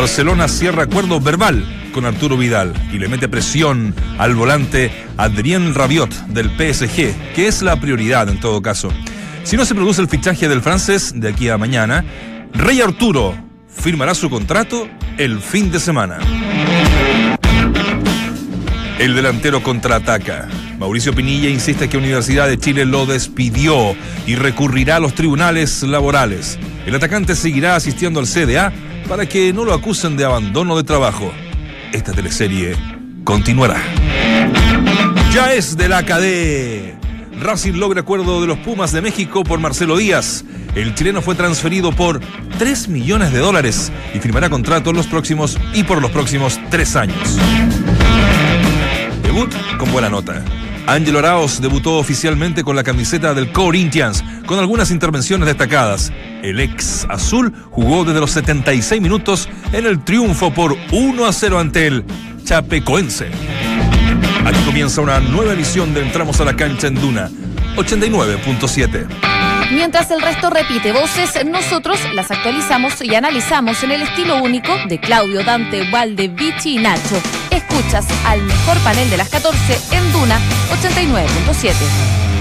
Barcelona cierra acuerdo verbal con Arturo Vidal y le mete presión al volante Adrien Rabiot del PSG, que es la prioridad en todo caso. Si no se produce el fichaje del francés de aquí a mañana, Rey Arturo firmará su contrato el fin de semana. El delantero contraataca. Mauricio Pinilla insiste que Universidad de Chile lo despidió y recurrirá a los tribunales laborales. El atacante seguirá asistiendo al CDA para que no lo acusen de abandono de trabajo. Esta teleserie continuará. Ya es de la KD. Racing logra acuerdo de los Pumas de México por Marcelo Díaz. El chileno fue transferido por 3 millones de dólares y firmará contrato los próximos y por los próximos tres años. Debut con buena nota. Ángelo Araos debutó oficialmente con la camiseta del Corinthians, con algunas intervenciones destacadas. El ex azul jugó desde los 76 minutos en el triunfo por 1 a 0 ante el Chapecoense. Aquí comienza una nueva edición de Entramos a la cancha en Duna 89.7. Mientras el resto repite voces, nosotros las actualizamos y analizamos en el estilo único de Claudio, Dante, Valde, Vichy y Nacho. Escuchas al mejor panel de las 14 en Duna 89.7.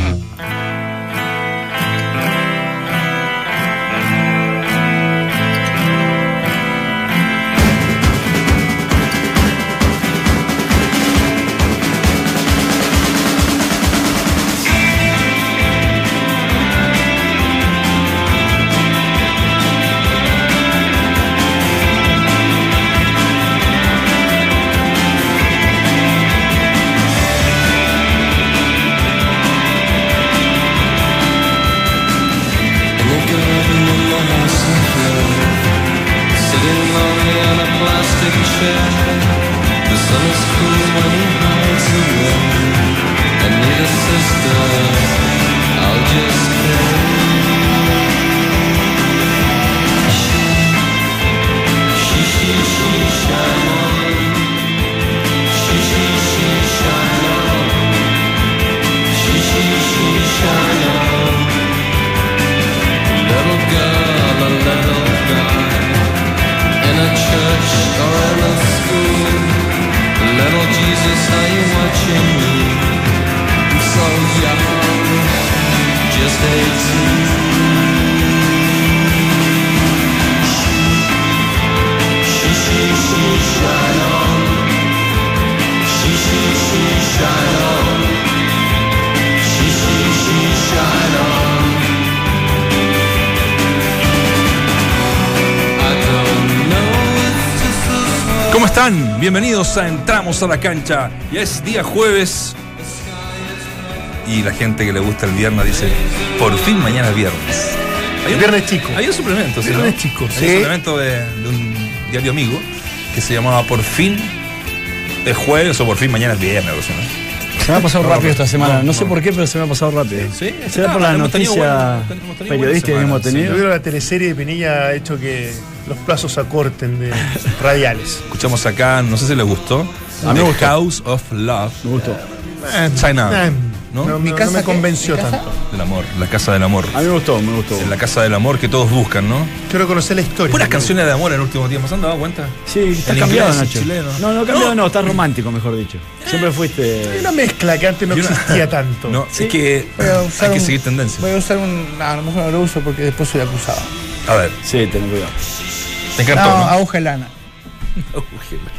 ¿Cómo están? Bienvenidos a Entramos a la cancha. Ya es día jueves. Y la gente que le gusta el viernes dice, por fin mañana es viernes. Hay un, Viernes chico. hay un suplemento, ¿sí? Viernes no? chico, Hay sí. un suplemento de, de un diario amigo que se llamaba Por fin es jueves o por fin mañana es viernes. Se me ha pasado No, rápido esta semana. no, No, sé por qué, pero se me ha pasado rápido. Sí, ¿Será por la noticia periodística que hemos tenido? Yo creo que la teleserie de Pinilla ha hecho que los plazos acorten de radiales. Escuchamos acá, no sé si les gustó. A mí me gustó. House of Love. Me gustó. China. Eh, ¿no? no, Mi casa no me qué? convenció ¿Mi casa? tanto. Del amor, la casa del amor. A mí me gustó, me gustó. En la casa del amor que todos buscan, ¿no? Quiero conocer la historia. Puras canciones de amor en el último tiempo, ¿se han dado cuenta? Sí, está cambiado, inglés, Nacho. chileno. No, no, cambiado No. no, está romántico, mejor dicho. Siempre Hay fuiste. una mezcla que antes no existía tanto. No, Sí. es que hay que seguir tendencia. Voy a usar un. no, a lo mejor no lo uso porque después soy acusado. A ver, Sí, ten cuidado. Te No, encantó, ¿no? aguja de lana.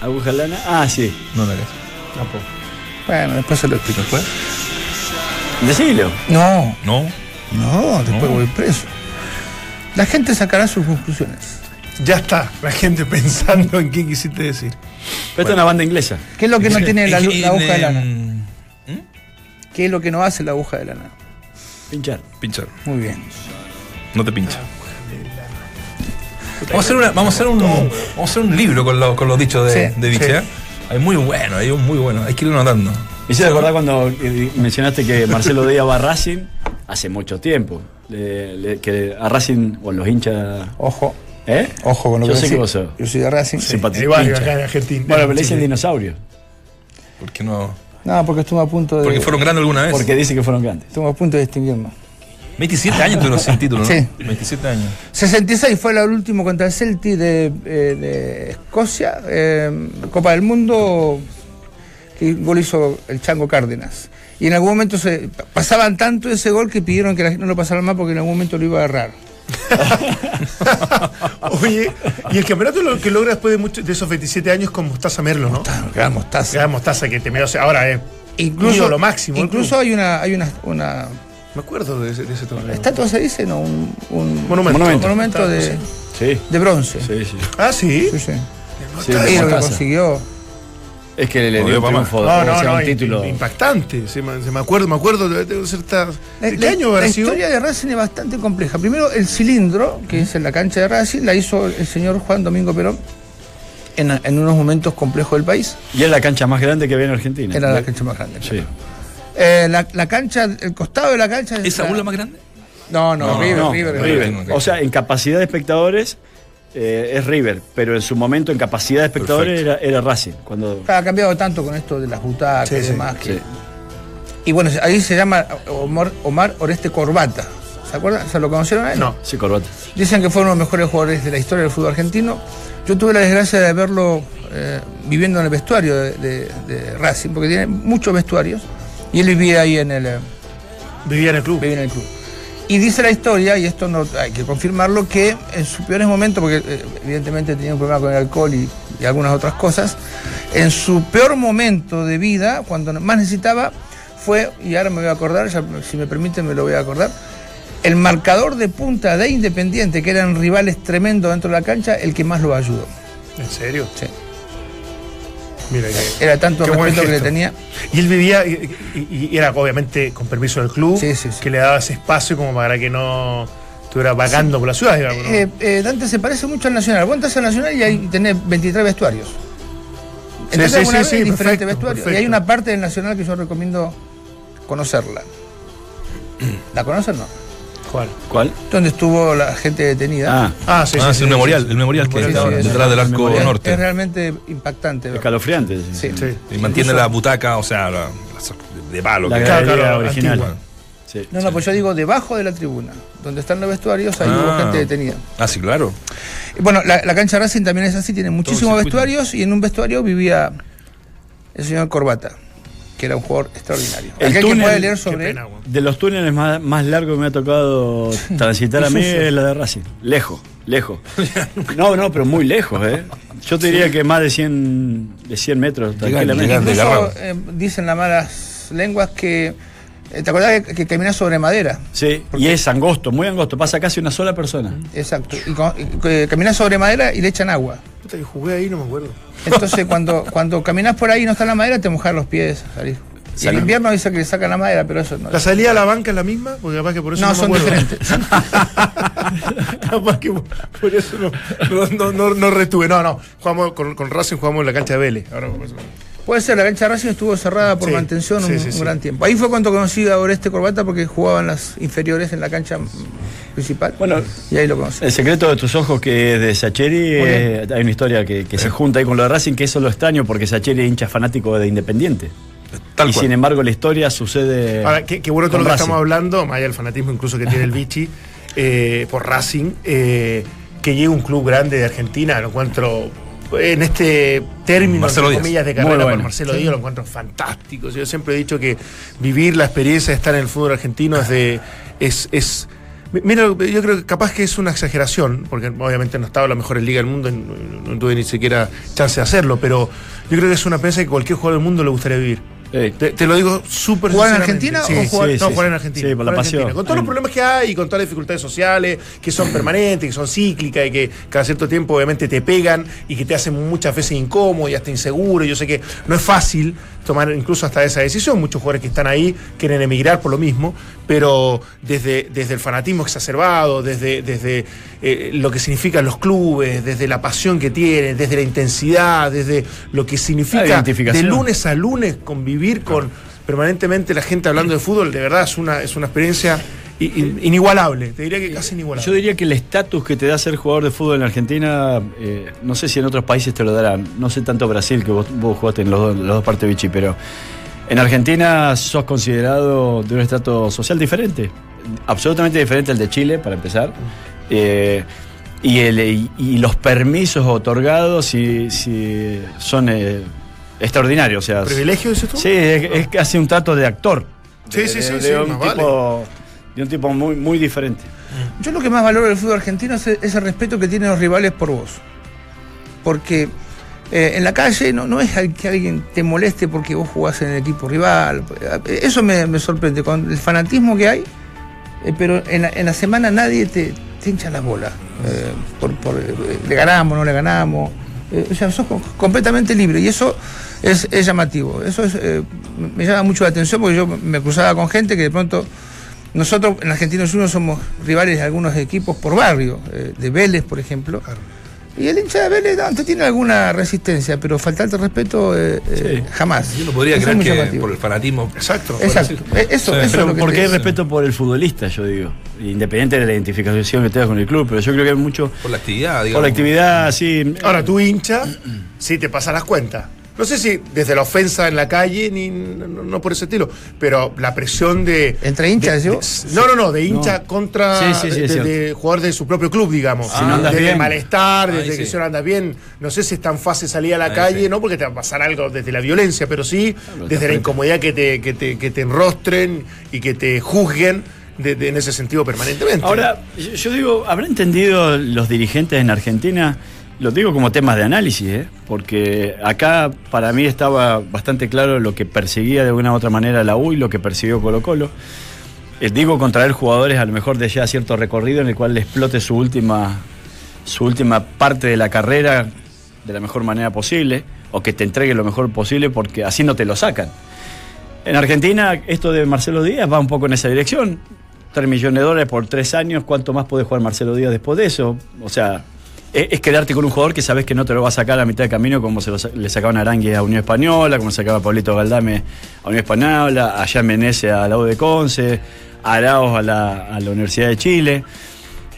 ¿Aguja lana? Ah, sí. No la hagas. Tampoco. Bueno, después se lo explico. ¿Después? Decilo. No, No. no, después No. voy preso. La gente sacará sus conclusiones. Ya está, la gente pensando en qué quisiste decir. Esta es una banda inglesa. ¿Qué es lo que no tiene la, aguja de lana? ¿Qué es lo que no hace la aguja de lana? Pinchar. Pinchar, Muy bien. no te pincha. Vamos a hacer, una, vamos a hacer, un, vamos a hacer un libro con, lo- con los dichos de, Sí, de Vichy, sí. ¿eh? Hay muy bueno, hay un muy bueno. Hay que ir notando. Me hiciste acordar cuando eh, mencionaste que Marcelo Díaz va a Racing hace mucho tiempo. Le- le- que a Racing, o los hinchas. Ojo, ¿Eh? ojo con lo Yo que sé que vos sos. Yo soy de Racing. Varios hincha. acá en Argentina. Bueno, pero le dicen dinosaurio. ¿Por qué no? No, porque estuve a punto de. Porque fueron grandes alguna vez. Porque dice que fueron grandes. Estuve a punto de distinguirnos. 27 años tuvieron sin título, ¿no? Sí. 27 años. 66 fue el último contra el Celtic de, eh, de Escocia, eh, Copa del Mundo, que gol hizo el Chango Cárdenas. Y en algún momento se pasaban tanto ese gol que pidieron que la gente no lo pasara más porque en algún momento lo iba a agarrar. Oye, y el campeonato lo que logra después de, mucho- de esos 27 años con Mostaza Merlo, ¿no? Gran mostaza. Gran Mostaza que te me ahora es Incluso lo máximo. Incluso hay una, hay una, una me acuerdo de ese, de ese torneo. estatua se dice, ¿no? Un, un Monumento. Monumento. monumento de, Sí. Sí, de bronce. sí, sí. Ah, sí. Sí, sí. Sí, Y lo consiguió. Es que le dio triunfo, No, o no, sea, no, un título. impactante. Se me, se me acuerdo, me acuerdo de, de cierta. La, ¿De qué la- año la habrá sido? historia de Racing es bastante compleja. Primero, el cilindro, que es en la cancha de Racing, la hizo el señor Juan Domingo Perón en, en unos momentos complejos del país. Y es la cancha más grande que había en Argentina. Era la cancha más grande. Sí. Eh, la, la cancha, el costado de la cancha. ¿Es aún la más grande? No, no, No, River, No, River, River. River. O sea, en capacidad de espectadores eh, es River, pero en su momento en capacidad de espectadores era, era Racing. Cuando Ha cambiado tanto con esto de las butacas Sí, y sí, demás. que- sí. Y bueno, ahí se llama Omar, Omar Oreste Corbata. ¿Se acuerdan? ¿Se lo conocieron a él? No. Sí, corbata. Dicen que fue uno de los mejores jugadores de la historia del fútbol argentino. Yo tuve la desgracia de verlo eh, viviendo en el vestuario de, de- de Racing, porque tiene muchos vestuarios. Y él vivía ahí en el, eh, Vivía en el club. vivía en el club. Y dice la historia, y esto no hay que confirmarlo, que en sus peores momentos, porque eh, evidentemente tenía un problema con el alcohol y, y algunas otras cosas, en su peor momento de vida, cuando más necesitaba, fue, y ahora me voy a acordar, ya, si me permiten me lo voy a acordar, el marcador de punta de Independiente, que eran rivales tremendos dentro de la cancha, el que más lo ayudó. ¿En serio? Sí. Mira que. Era tanto respeto que le tenía. Y él vivía, y, y- y era obviamente con permiso del club, Sí, sí, sí. que le daba ese espacio como para que no estuviera vagando por la ciudad, digamos. ¿no? Eh, eh, Dante se parece mucho al Nacional. Vos entras al Nacional y ahí tenés 23 vestuarios. Entonces, sí, sí, sí, hay diferentes perfecto, vestuarios. perfecto. Y hay una parte del Nacional que yo recomiendo conocerla. ¿La conocen no? ¿Cuál? ¿Cuál? Donde estuvo la gente detenida. Ah, Ah, sí, ah, sí, sí, sí, memorial, sí. el memorial que está sí, sí, detrás sí. del arco norte. es realmente impactante. escalofriante. Sí. Sí. Y mantiene la butaca, o sea, la- de palo. La que- Claro, claro, original. antigua. Sí. No, no, pues yo digo debajo de la tribuna. Donde están los vestuarios, ahí hubo Ah. gente detenida. Ah, sí, claro. Y Bueno, la, la cancha Racing también es así, tiene muchísimos vestuarios y en un vestuario vivía el señor Corbata, que era un jugador extraordinario. El Aquel que túnel- puede leer sobre pena. De los túneles más, más largos que me ha tocado transitar a mí es la de Racing. Lejos, lejos. No, no, pero muy lejos, ¿eh? Yo te diría que más de 100, de 100 metros, tranquilamente. llegan de Incluso eh, dicen las malas lenguas que. Eh, ¿Te acordás que, que caminás sobre madera? Sí, y es angosto, muy angosto. Pasa casi una sola persona. Exacto. Y, con- y que caminás sobre madera y le echan agua. Puta, que jugué ahí, no me acuerdo. Entonces, cuando, cuando caminás por ahí y no está la madera, te mojas los pies. salís. Y en Salí. invierno dice que le sacan la madera, pero eso no. ¿La salida a la banca es la misma? Porque capaz que por eso No, no, son diferentes. capaz que por, eso no, no, no, no, no retuve. No, no. Jugamos con, con Racing jugamos en la cancha de Vélez. Ahora, por eso. Puede ser, la cancha de Racing estuvo cerrada por Sí, mantención un, sí, un sí. gran tiempo. Ahí fue cuando conocí a Oreste Corbata porque jugaban las inferiores en la cancha principal. Bueno, y ahí lo conocí. El secreto de tus ojos, que es de Sacheri, eh, hay una historia que, que se junta ahí con lo de Racing, que eso lo extraño porque Sacheri es hincha fanático de Independiente. Tal y cual. sin embargo la historia sucede. Ahora, qué, qué bueno todo lo que Racing. estamos hablando, más allá del fanatismo incluso que tiene el Vichy eh, por Racing, eh, que llegue un club grande de Argentina, lo encuentro en este término, Marcelo entre Díaz. comillas, de carrera bueno. por Marcelo Díaz, lo encuentro fantástico. Yo siempre he dicho que vivir la experiencia de estar en el fútbol argentino es de. Es, es, Mira, yo creo que capaz que es una exageración, porque obviamente no estaba en la mejor liga del mundo, no, no tuve ni siquiera chance de hacerlo, pero yo creo que es una experiencia que cualquier jugador del mundo le gustaría vivir. Eh, Te, te lo digo súper ¿Jugar en. Argentina o jugar, sí, no, sí, jugar en. Argentina. Sí, por la pasión. Argentina. Con todos los Mm. problemas que hay y con todas las dificultades sociales que son permanentes, que son cíclicas y que cada cierto tiempo obviamente te pegan y que te hacen muchas veces incómodo y hasta inseguro. Yo sé que no es fácil tomar incluso hasta esa decisión. Muchos jugadores que están ahí quieren emigrar por lo mismo, pero desde, desde el fanatismo exacerbado, desde, desde eh, lo que significan los clubes, desde la pasión que tienen, desde la intensidad, desde lo que significa de lunes a lunes convivir con permanentemente la gente hablando de fútbol, de verdad es una, es una experiencia inigualable, te diría que casi inigualable. Yo diría que el estatus que te da ser jugador de fútbol en Argentina, eh, no sé si en otros países te lo darán, no sé tanto Brasil, que vos, vos jugaste en los, dos- partes Vichy, pero En Argentina sos considerado de un estrato social diferente, absolutamente diferente al de Chile, para empezar. Eh, y, el- y- los permisos otorgados sí, sí son eh, extraordinarios. O sea, ¿Privilegio, dices tú? Sí, es, es casi un trato de actor. Sí, De- sí, sí, de sí, un vale. De un tipo muy, muy diferente. Yo lo que más valoro del fútbol argentino es el, es el respeto que tienen los rivales por vos. Porque eh, en la calle no, no es al- que alguien te moleste porque vos jugás en el equipo rival. Eso me, me sorprende, con el fanatismo que hay, eh, pero en la, en la semana nadie te, te hincha las bolas. eh, por, por, eh, le ganamos, no le ganamos. Eh, o sea, sos co- completamente libre y eso es, es llamativo. Eso es, eh, me llama mucho la atención porque yo me cruzaba con gente que de pronto nosotros en Argentinos Juniors somos rivales de algunos equipos por barrio, eh, de Vélez, por ejemplo. Y el hincha de Vélez antes tiene alguna resistencia, pero faltarte respeto eh, eh, jamás. Yo no podría Eso creer que llamativo. por el fanatismo. Exacto. Exacto. Eh, Eso, Sí, eso Pero es lo que porque hay respeto por el futbolista, yo digo. Independiente de la identificación que tengas con el club, pero yo creo que hay mucho Por la actividad, digamos. por la actividad, sí. Ahora, tú hincha, sí te pasa las cuentas. No sé si desde la ofensa en la calle, ni no, no por ese estilo, pero la presión de. ¿Entre hinchas, de- yo? no, no, no, de hincha No. contra. Sí, sí, sí, de, de jugador de su propio club, digamos. Si no andas desde bien. el malestar, Ahí desde que sí. si no andas bien. No sé si es tan fácil salir a la Ahí calle, sí. no porque te va a pasar algo desde la violencia, pero sí Claro, desde la frente. incomodidad que te, que te, que te enrostren y que te juzguen de- de- en ese sentido permanentemente. Ahora, yo, yo digo, ¿habrá entendido los dirigentes en Argentina? Lo digo como temas de análisis, ¿eh? porque acá para mí estaba bastante claro lo que perseguía de una u otra manera la U y lo que persiguió Colo Colo. Eh, digo contraer jugadores a lo mejor de ya cierto recorrido en el cual le explote su última, su última parte de la carrera de la mejor manera posible o que te entregue lo mejor posible porque así no te lo sacan. En Argentina, esto de Marcelo Díaz va un poco en esa dirección. 3 millones de dólares por tres años, ¿cuánto más puede jugar Marcelo Díaz después de eso? O sea, es, es quedarte con un jugador que sabes que no te lo va a sacar a mitad de camino, como se lo le sacaban a Arangue a Unión Española, como sacaba Pablito Galdame a Unión Española, a Jan Menezes a la U de Conce, a Arauz a la, a la Universidad de Chile.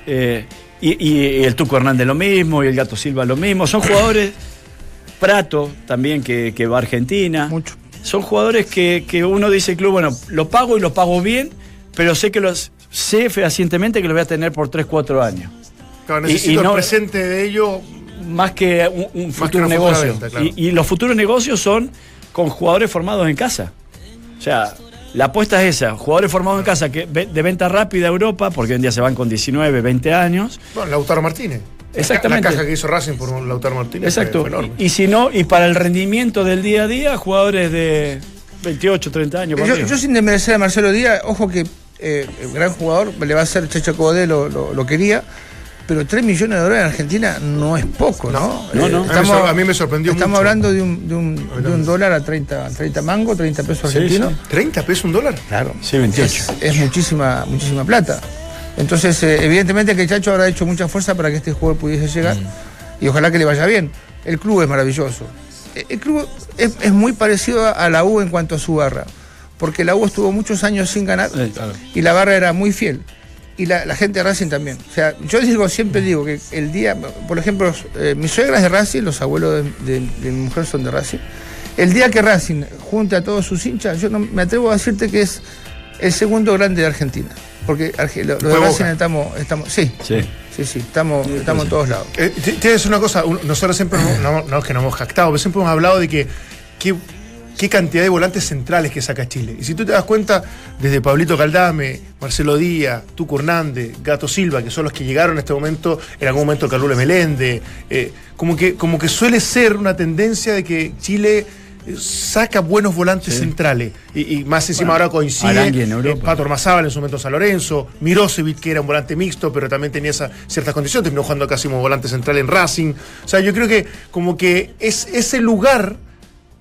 Eh, y, y el Tuco Hernández lo mismo, y el Gato Silva lo mismo. Son jugadores, Prato también que, que va a Argentina. Mucho. Son jugadores que, que uno dice, club, bueno, lo pago y lo pago bien, pero sé que los sé fehacientemente que lo voy a tener por 3, 4 años. Claro, y- y no- el presente de ello. Más que un, un que futuro negocio. venta, claro. y, y los futuros negocios son con jugadores formados en casa. O sea, la apuesta es esa, jugadores formados en casa que de venta rápida a Europa, porque hoy en día se van con 19, 20 años. Bueno, Lautaro Martínez. Exactamente. La caja que hizo Racing por Lautaro Martínez. Exacto. fue enorme. Y, y si no, y para el rendimiento del día a día, jugadores de 28, 30 años. Yo, sin desmerecer a Marcelo Díaz, ojo que eh, el gran jugador, le va a hacer Checho Codé, lo, lo, lo quería, pero 3 millones de dólares en Argentina no es poco, ¿no? No, no. A mí me sor- a mí me sorprendió Estamos mucho. hablando de un, de un, de un dólar a 30, 30 mango, 30 pesos argentinos. sí. ¿30 pesos un dólar? Claro. Sí, 28. Es, es muchísima, muchísima plata. Entonces, eh, evidentemente que el Chacho habrá hecho mucha fuerza para que este jugador pudiese llegar y ojalá que le vaya bien. El club es maravilloso. Eh, El club es, es muy parecido a- la U en cuanto a su barra, porque la U estuvo muchos años sin ganar Eh, claro. y la barra era muy fiel. Y la, la gente de Racing también. O sea, yo digo, siempre digo que el día, por ejemplo, eh, mis suegras de Racing, los abuelos de, de- de mi mujer son de Racing. El día que Racing junte a todos sus hinchas, yo no me atrevo a decirte que es el segundo grande de Argentina. Porque Arge- lo, lo de Racing Boca. estamos, estamos, sí, Sí. sí, sí, estamos, estamos en todos lados. Eh, Tienes una cosa, nosotros siempre, no, no- es que nos hemos jactado, pero siempre hemos hablado de que qué cantidad de volantes centrales que saca Chile. Y si tú te das cuenta, desde Pablito Caldame, Marcelo Díaz, Tuco Hernández, Gato Silva, que son los que llegaron en este momento, en algún momento Carlos Meléndez, eh, como, que, como que suele ser una tendencia de que Chile eh, saca buenos volantes centrales y, y más encima Bueno, ahora coincide en eh. Pato Ormazábal en su momento San Lorenzo, Mirosevic que era un volante mixto, pero también tenía esa, ciertas condiciones, terminó jugando casi como volante central en Racing. O sea, yo creo que como que es ese lugar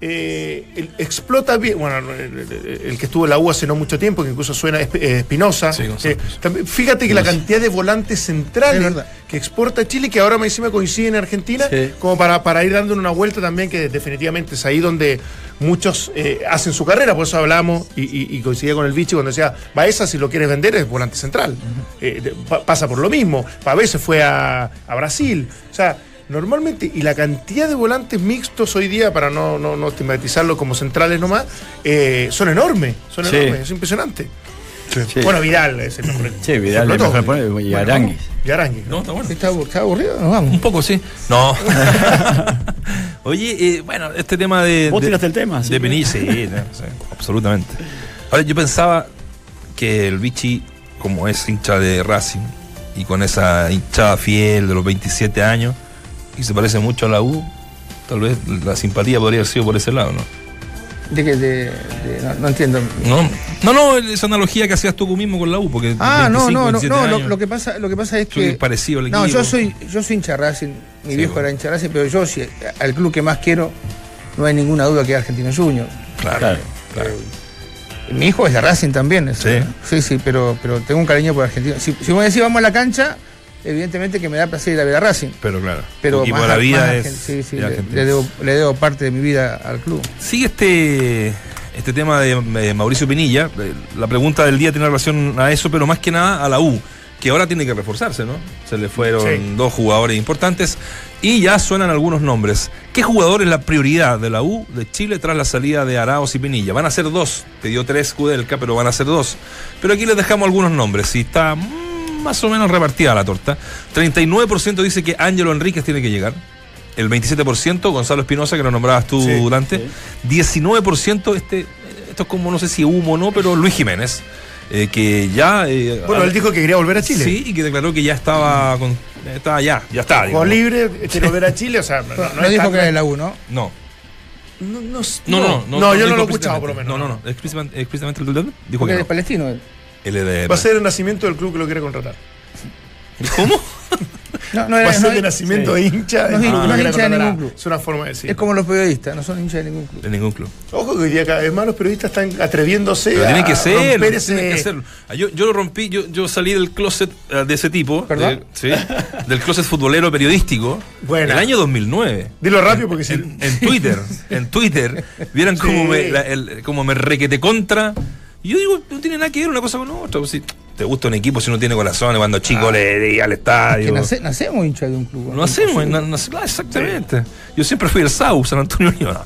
eh, el- explota bien, bueno, el, el- el que estuvo en la U hace no mucho tiempo, que incluso suena eh, Espinosa. Sí, Eh, fíjate que la cantidad de volantes Es centrales que exporta Chile, que ahora más encima coincide en Argentina, Sí. como para, para ir dándole una vuelta también, que definitivamente es ahí donde muchos eh, hacen su carrera, por eso hablamos y, y, y coincidía con el bicho cuando decía, Baeza si lo quieres vender es volante central, Eh, de- pa- pasa por lo mismo, Pavés se fue a, a Brasil, o sea, normalmente, y la cantidad de volantes mixtos hoy día, para no, no, no estigmatizarlo como centrales nomás, eh, son enormes, son Sí. enormes, es impresionante. Sí. Bueno, Vidal es el mejor. Sí, Vidal es mejor poner- y Aranguis. Y Aranguis. No, está bueno. ¿Está, está aburrido? Nos vamos. Un poco, sí. No. Oye, eh, bueno, este tema de. Vos de- tiraste el tema, sí. De Penilla, sí, no, sí, absolutamente. Ahora, yo pensaba que el Vichy, como es hincha de Racing, y con esa hinchada fiel de los 27 años, y se parece mucho a la U, tal vez la simpatía podría haber sido por ese lado, ¿no? De que de, de- no, no entiendo. No, no, no, esa analogía que hacías tú mismo con la U, porque. Ah, no, 25, no, no, 27 no, lo, años, lo que pasa, lo que pasa es Soy que. parecido al No, yo soy, yo soy hincha Racing, mi Sí, viejo bueno. era hincha Racing, pero yo sí, al club que más quiero, no hay ninguna duda que es Argentino Junior. Claro, Claro. claro. Mi hijo es de Racing también. eso. Sí. sí, sí, pero, pero tengo un cariño por Argentina. Si, si vos decís vamos a la cancha, evidentemente que me da placer ir a ver a Racing. Pero claro, Pero equipo más, la vida más es. argen- sí, sí, es le, debo, le debo parte de mi vida al club. Sigue este, este tema de Mauricio Pinilla. Eh, La pregunta del día tiene relación a eso, pero más que nada a la U, que ahora tiene que reforzarse, ¿no? Se le fueron Sí. dos jugadores importantes y ya suenan algunos nombres. ¿Qué jugador es la prioridad de la U de Chile tras la salida de Araos y Pinilla? Van a ser dos. Te dio tres Kudelka, pero van a ser dos. Pero aquí les dejamos algunos nombres. Y está más o menos repartida la torta. 39% dice que Ángelo Enríquez tiene que llegar. El 27% Gonzalo Espinosa, que lo nombrabas tú Sí, durante. 19% este, esto es como no sé si humo o no, pero Luis Jiménez. eh, que ya. eh, Bueno, él dijo que quería volver a Chile. Sí, y que declaró que ya estaba con. Estaba ya, ya está. Digamos. libre, quiere volver a Chile, o sea, no, No, dijo que era de la U, ¿no? No. No, no, No, no, no. No, yo no lo he escuchado, por lo menos. No, no, no. Explícitamente, explícitamente dijo que es no. palestino. él. De- Va a ser el nacimiento del club que lo quiere contratar. ¿Cómo? No, no Va era- a ser no de nacimiento sí. de hincha. No que no es lo quiere hincha de contratar. ningún club. Es una forma de decir. Es como los periodistas, no son hinchas de ningún club. De ningún club. Ojo que hoy día cada vez más los periodistas están atreviéndose Pero a tienen que ser, tienen que ser. Ah, Yo, yo lo rompí, yo, yo salí del closet eh, de ese tipo, ¿Perdón? de- sí, del closet futbolero periodístico, Buena. el año 2009. Dilo rápido porque si... En, en Twitter, en Twitter, vieran cómo, Sí. me, la- el- cómo me requete contra. Y yo digo, no tiene nada que ver una cosa con otra. pues, Si te gusta un equipo, si uno tiene corazón, cuando chico le di al Que estadio. nace- nacemos hinchas de un club. No hacemos, na- na- ah, exactamente. Yo siempre fui el SAU, San Antonio Unión. No.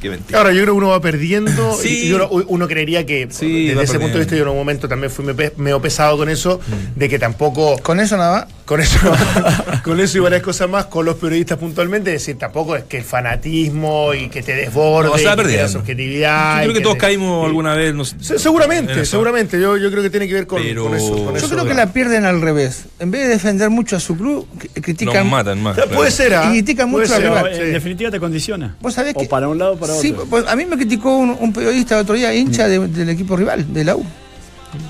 Qué mentira. Ahora yo creo que uno va perdiendo Sí. y uno, uno creería que Sí, desde ese punto de vista yo en un momento también fui medio pesado con eso, Mm. de que tampoco Con eso nada más. con eso con eso y varias cosas más con los periodistas puntualmente, es decir, tampoco es que el fanatismo y que te desborde, No, y que tengas objetividad. Yo creo que todos te- caímos alguna vez. no sé, Se- Seguramente, seguramente. Yo, yo creo que tiene que ver con, Pero- con eso. con Yo Yo eso. creo que la pierden al revés. En vez de defender mucho a su club, critican. matan más. Claro. Puede ser, ¿ah? Y critican mucho al ser, rival. sí. En definitiva te condiciona. Vos sabés o que. para un lado o para Sí, otro. pues, a mí me criticó un, un periodista el otro día, hincha de- del equipo rival, de la U.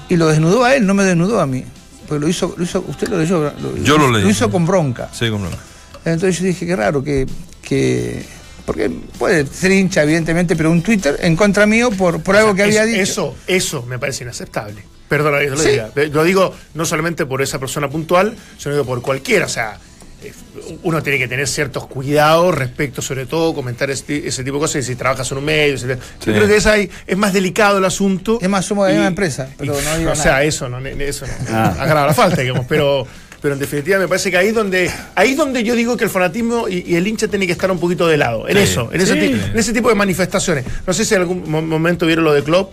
Y lo desnudó a él, no me desnudó a mí. Porque lo hizo, lo hizo usted lo leyó. Lo, Yo lo leí. Lo hizo con bronca. Sí, cómo no. Entonces yo dije, qué raro que. que porque puede ser hincha, evidentemente, pero un Twitter en contra mío por, por algo que había dicho. Eso, eso me parece inaceptable. Perdona que lo Sí. diga. Lo digo no solamente por esa persona puntual, sino por cualquiera. O sea, eh, uno tiene que tener ciertos cuidados respecto, sobre todo, comentar este- ese tipo de cosas. y Si trabajas en un medio. Sí. yo creo que es, ahí, es más delicado el asunto. Es más, somos de la misma empresa, pero y- no digo O sea, eso no, eso no. Ah. agrava la falta, digamos. Pero, pero en definitiva me parece que ahí es donde, ahí es donde yo digo que el fanatismo y, y el hincha tiene que estar un poquito de lado. En Sí. eso, en ese, Sí. en ese tipo de manifestaciones. No sé si en algún mo- momento vieron lo de Klopp,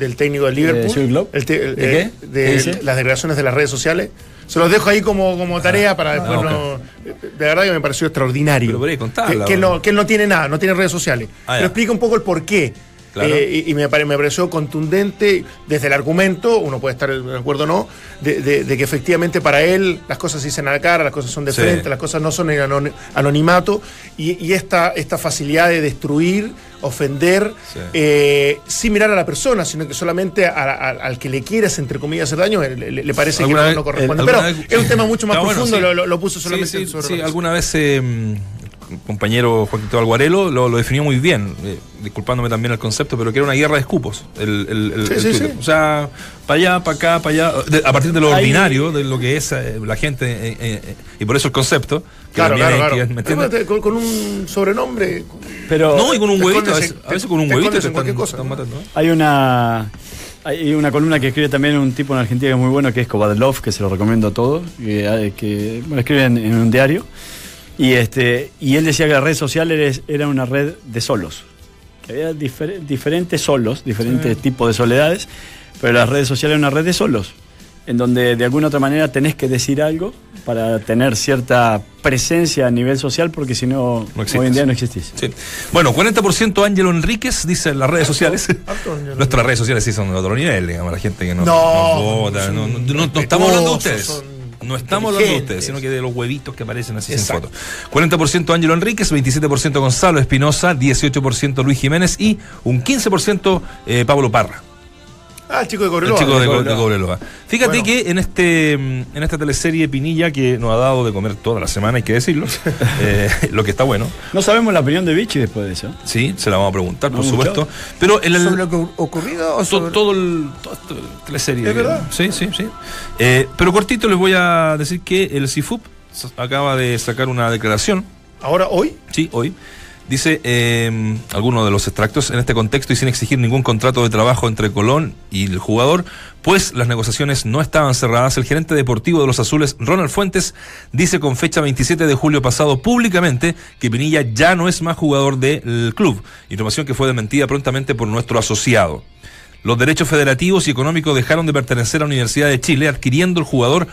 del técnico del Liverpool. Jürgen Klopp? El te- el- ¿De eh, qué? de ¿Qué dice? las declaraciones de las redes sociales. Se los dejo ahí como, como tarea para después ah, no. De verdad que me pareció extraordinario. Pero contarla, que, que, bueno. no, que él no tiene nada, no tiene redes sociales. Ah, Pero explica un poco el por qué. Claro. Eh, y y me, pare- me pareció contundente desde el argumento, uno puede estar de acuerdo o no, de, de- de que efectivamente para él las cosas se dicen a la cara, las cosas son de Sí. frente, las cosas no son en anon- anonimato, y, y esta, esta facilidad de destruir, ofender, Sí. eh, sin mirar a la persona, sino que solamente a- a- al que le quieres, entre comillas, hacer daño, le, le- parece que ¿Alguna no, vez- no corresponde. el- Pero vez- es un tema mucho más bueno, profundo, sí. lo, puso solamente sobre alguna vez eh, compañero Joaquín Alguarelo lo, lo definió muy bien, eh, disculpándome también el concepto, pero que era una guerra de escupos. El, el- el- Sí, el sí, Twitter. sí. O sea, para allá, para acá, para allá, de- a partir de lo Ahí- ordinario, de lo que es eh, la gente, eh, eh, eh, y por eso el concepto. que Claro, claro, hay claro. que- ¿me entiendes? Pero con, con un sobrenombre. Pero No, y con un huevito, a escondes a veces con un te huevito te están, cualquier cosa, están matando. hay una hay una columna que escribe también un tipo en Argentina que es muy bueno, que es Kovadlov, que se lo recomiendo a todos, que, que, bueno, escribe en, en un diario. Y, este, y él decía que las redes sociales era una red de solos. Que había difer- diferentes solos, diferentes tipos de soledades, pero las redes sociales eran una red de solos. En donde de alguna otra manera tenés que decir algo para tener cierta presencia a nivel social, porque si no, hoy en día no existís. Sí. Bueno, 40% Ángelo Enríquez, dice en las redes sociales. harto Nuestras redes sociales sí son de otro nivel, digamos, la gente que no, No, no vota. son No, no- no- no estamos hablando de ustedes. son No estamos hablando de ustedes, sino que de los huevitos que aparecen así Exacto. sin foto. 40% Ángelo Enríquez, 27% Gonzalo Espinosa, 18% Luis Jiménez y un 15% eh, Pablo Parra. Ah, el chico de El Cobreloa. chico de, de Co- de Cobreloa. Fíjate Bueno. que en este mm, en esta teleserie Pinilla que nos ha dado de comer toda la semana, hay que decirlo, eh, lo que está bueno, No sabemos la opinión de Vichy después de eso. sí, se la vamos a preguntar, por supuesto. Pero el, ¿Sobre lo que ocurrido o sobre.? todo el toda esta teleserie. ¿Es verdad? Sí, sí, sí. Eh, pero cortito les voy a decir que el CIFUP acaba de sacar una declaración Ahora, hoy, Sí, hoy. Dice eh, algunos de los extractos, en este contexto y sin exigir ningún contrato de trabajo entre Colón y el jugador, pues las negociaciones no estaban cerradas, el gerente deportivo de los Azules, Ronald Fuentes, dice con fecha 27 de julio pasado públicamente que Pinilla ya no es más jugador del club, información que fue desmentida prontamente por nuestro asociado. Los derechos federativos y económicos dejaron de pertenecer a la Universidad de Chile, adquiriendo el jugador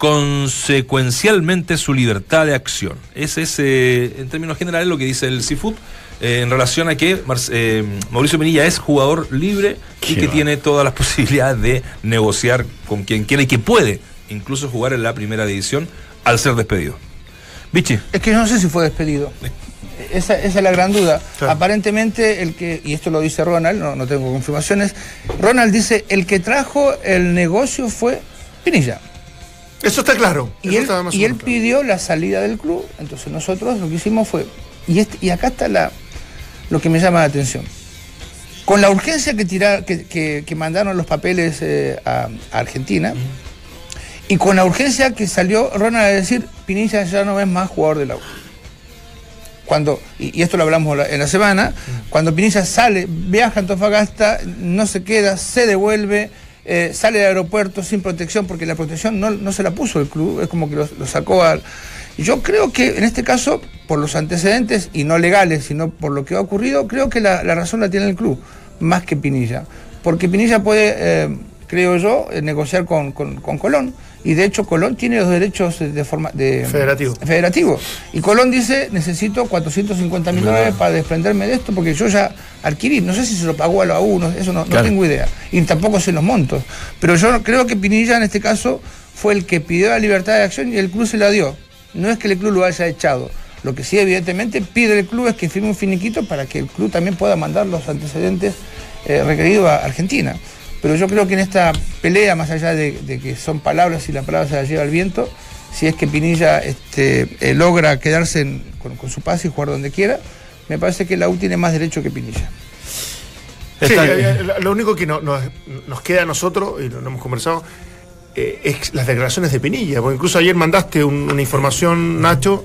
consecuencialmente su libertad de acción. Ese es, eh, en términos generales, lo que dice el CIFUP eh, en relación a que Mar- eh, Mauricio Pinilla es jugador libre y que va. tiene todas las posibilidades de negociar con quien quiera y que puede incluso jugar en la primera división al ser despedido. Vichy, Es que yo no sé si fue despedido. Esa, esa es la gran duda. Claro. Aparentemente, el que, y esto lo dice Ronald, no, no tengo confirmaciones, Ronald dice, el que trajo el negocio fue Pinilla. Eso está claro. Y él, y pidió la salida del club, entonces nosotros lo que hicimos fue, y, este- y acá está la, lo que me llama la atención. Con la urgencia que, tira- que, que- que mandaron los papeles eh, a, a Argentina, y con la urgencia que salió Ronald a decir, Pinilla ya no es más jugador de la U. Cuando, y, y esto lo hablamos la- en la semana, cuando Pinilla sale, viaja a Antofagasta, no se queda, se devuelve, eh, sale del aeropuerto sin protección, porque la protección no, no se la puso el club, es como que lo, sacó al... Yo creo que en este caso, por los antecedentes, y no legales, sino por lo que ha ocurrido, creo que la, la razón la tiene el club, más que Pinilla. Porque Pinilla puede, eh, creo yo, eh, negociar con, con- con Colón. Y de hecho Colón tiene los derechos de, forma de Federativo. federativo. Y Colón dice, necesito 450 mil dólares para desprenderme de esto, porque yo ya adquirí, no sé si se lo pagó a la U, no- eso no, no tengo idea. Y tampoco sé los montos. Pero yo creo que Pinilla en este caso fue el que pidió la libertad de acción y el club se la dio. No es que el club lo haya echado. Lo que sí, evidentemente, pide el club es que firme un finiquito para que el club también pueda mandar los antecedentes eh, requeridos a Argentina. Pero yo creo que en esta pelea, más allá de, de que son palabras y la palabra se la lleva el viento, si es que Pinilla este, eh, logra quedarse en- con, con su pase y jugar donde quiera, me parece que la U tiene más derecho que Pinilla. Sí, eh, eh, lo único que no- nos, nos queda a nosotros, y lo, lo hemos conversado, eh, es las declaraciones de Pinilla. Porque incluso ayer mandaste un- una información, Nacho,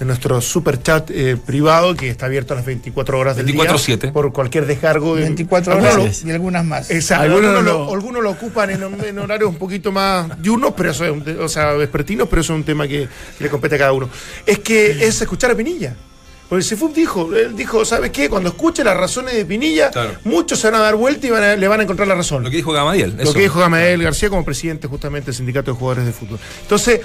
en nuestro super chat eh, privado que está abierto a las 24 horas del día 24/7. por cualquier descargo. de- 24 Algunos horas lo- y algunas más. Exacto, Algunos algunos, lo- lo, algunos lo ocupan en, en horarios un poquito más diurnos, pero eso es un o sea, vespertinos, pero eso es un tema que, que le compete a cada uno. Es que es escuchar a Pinilla. Porque Sefub dijo, él dijo, ¿sabes qué? Cuando escuche las razones de Pinilla, Claro. muchos se van a dar vuelta y van a- le van a encontrar la razón. lo que dijo Gamadiel. Lo que dijo Gamael García como presidente justamente del Sindicato de Jugadores de Fútbol. Entonces,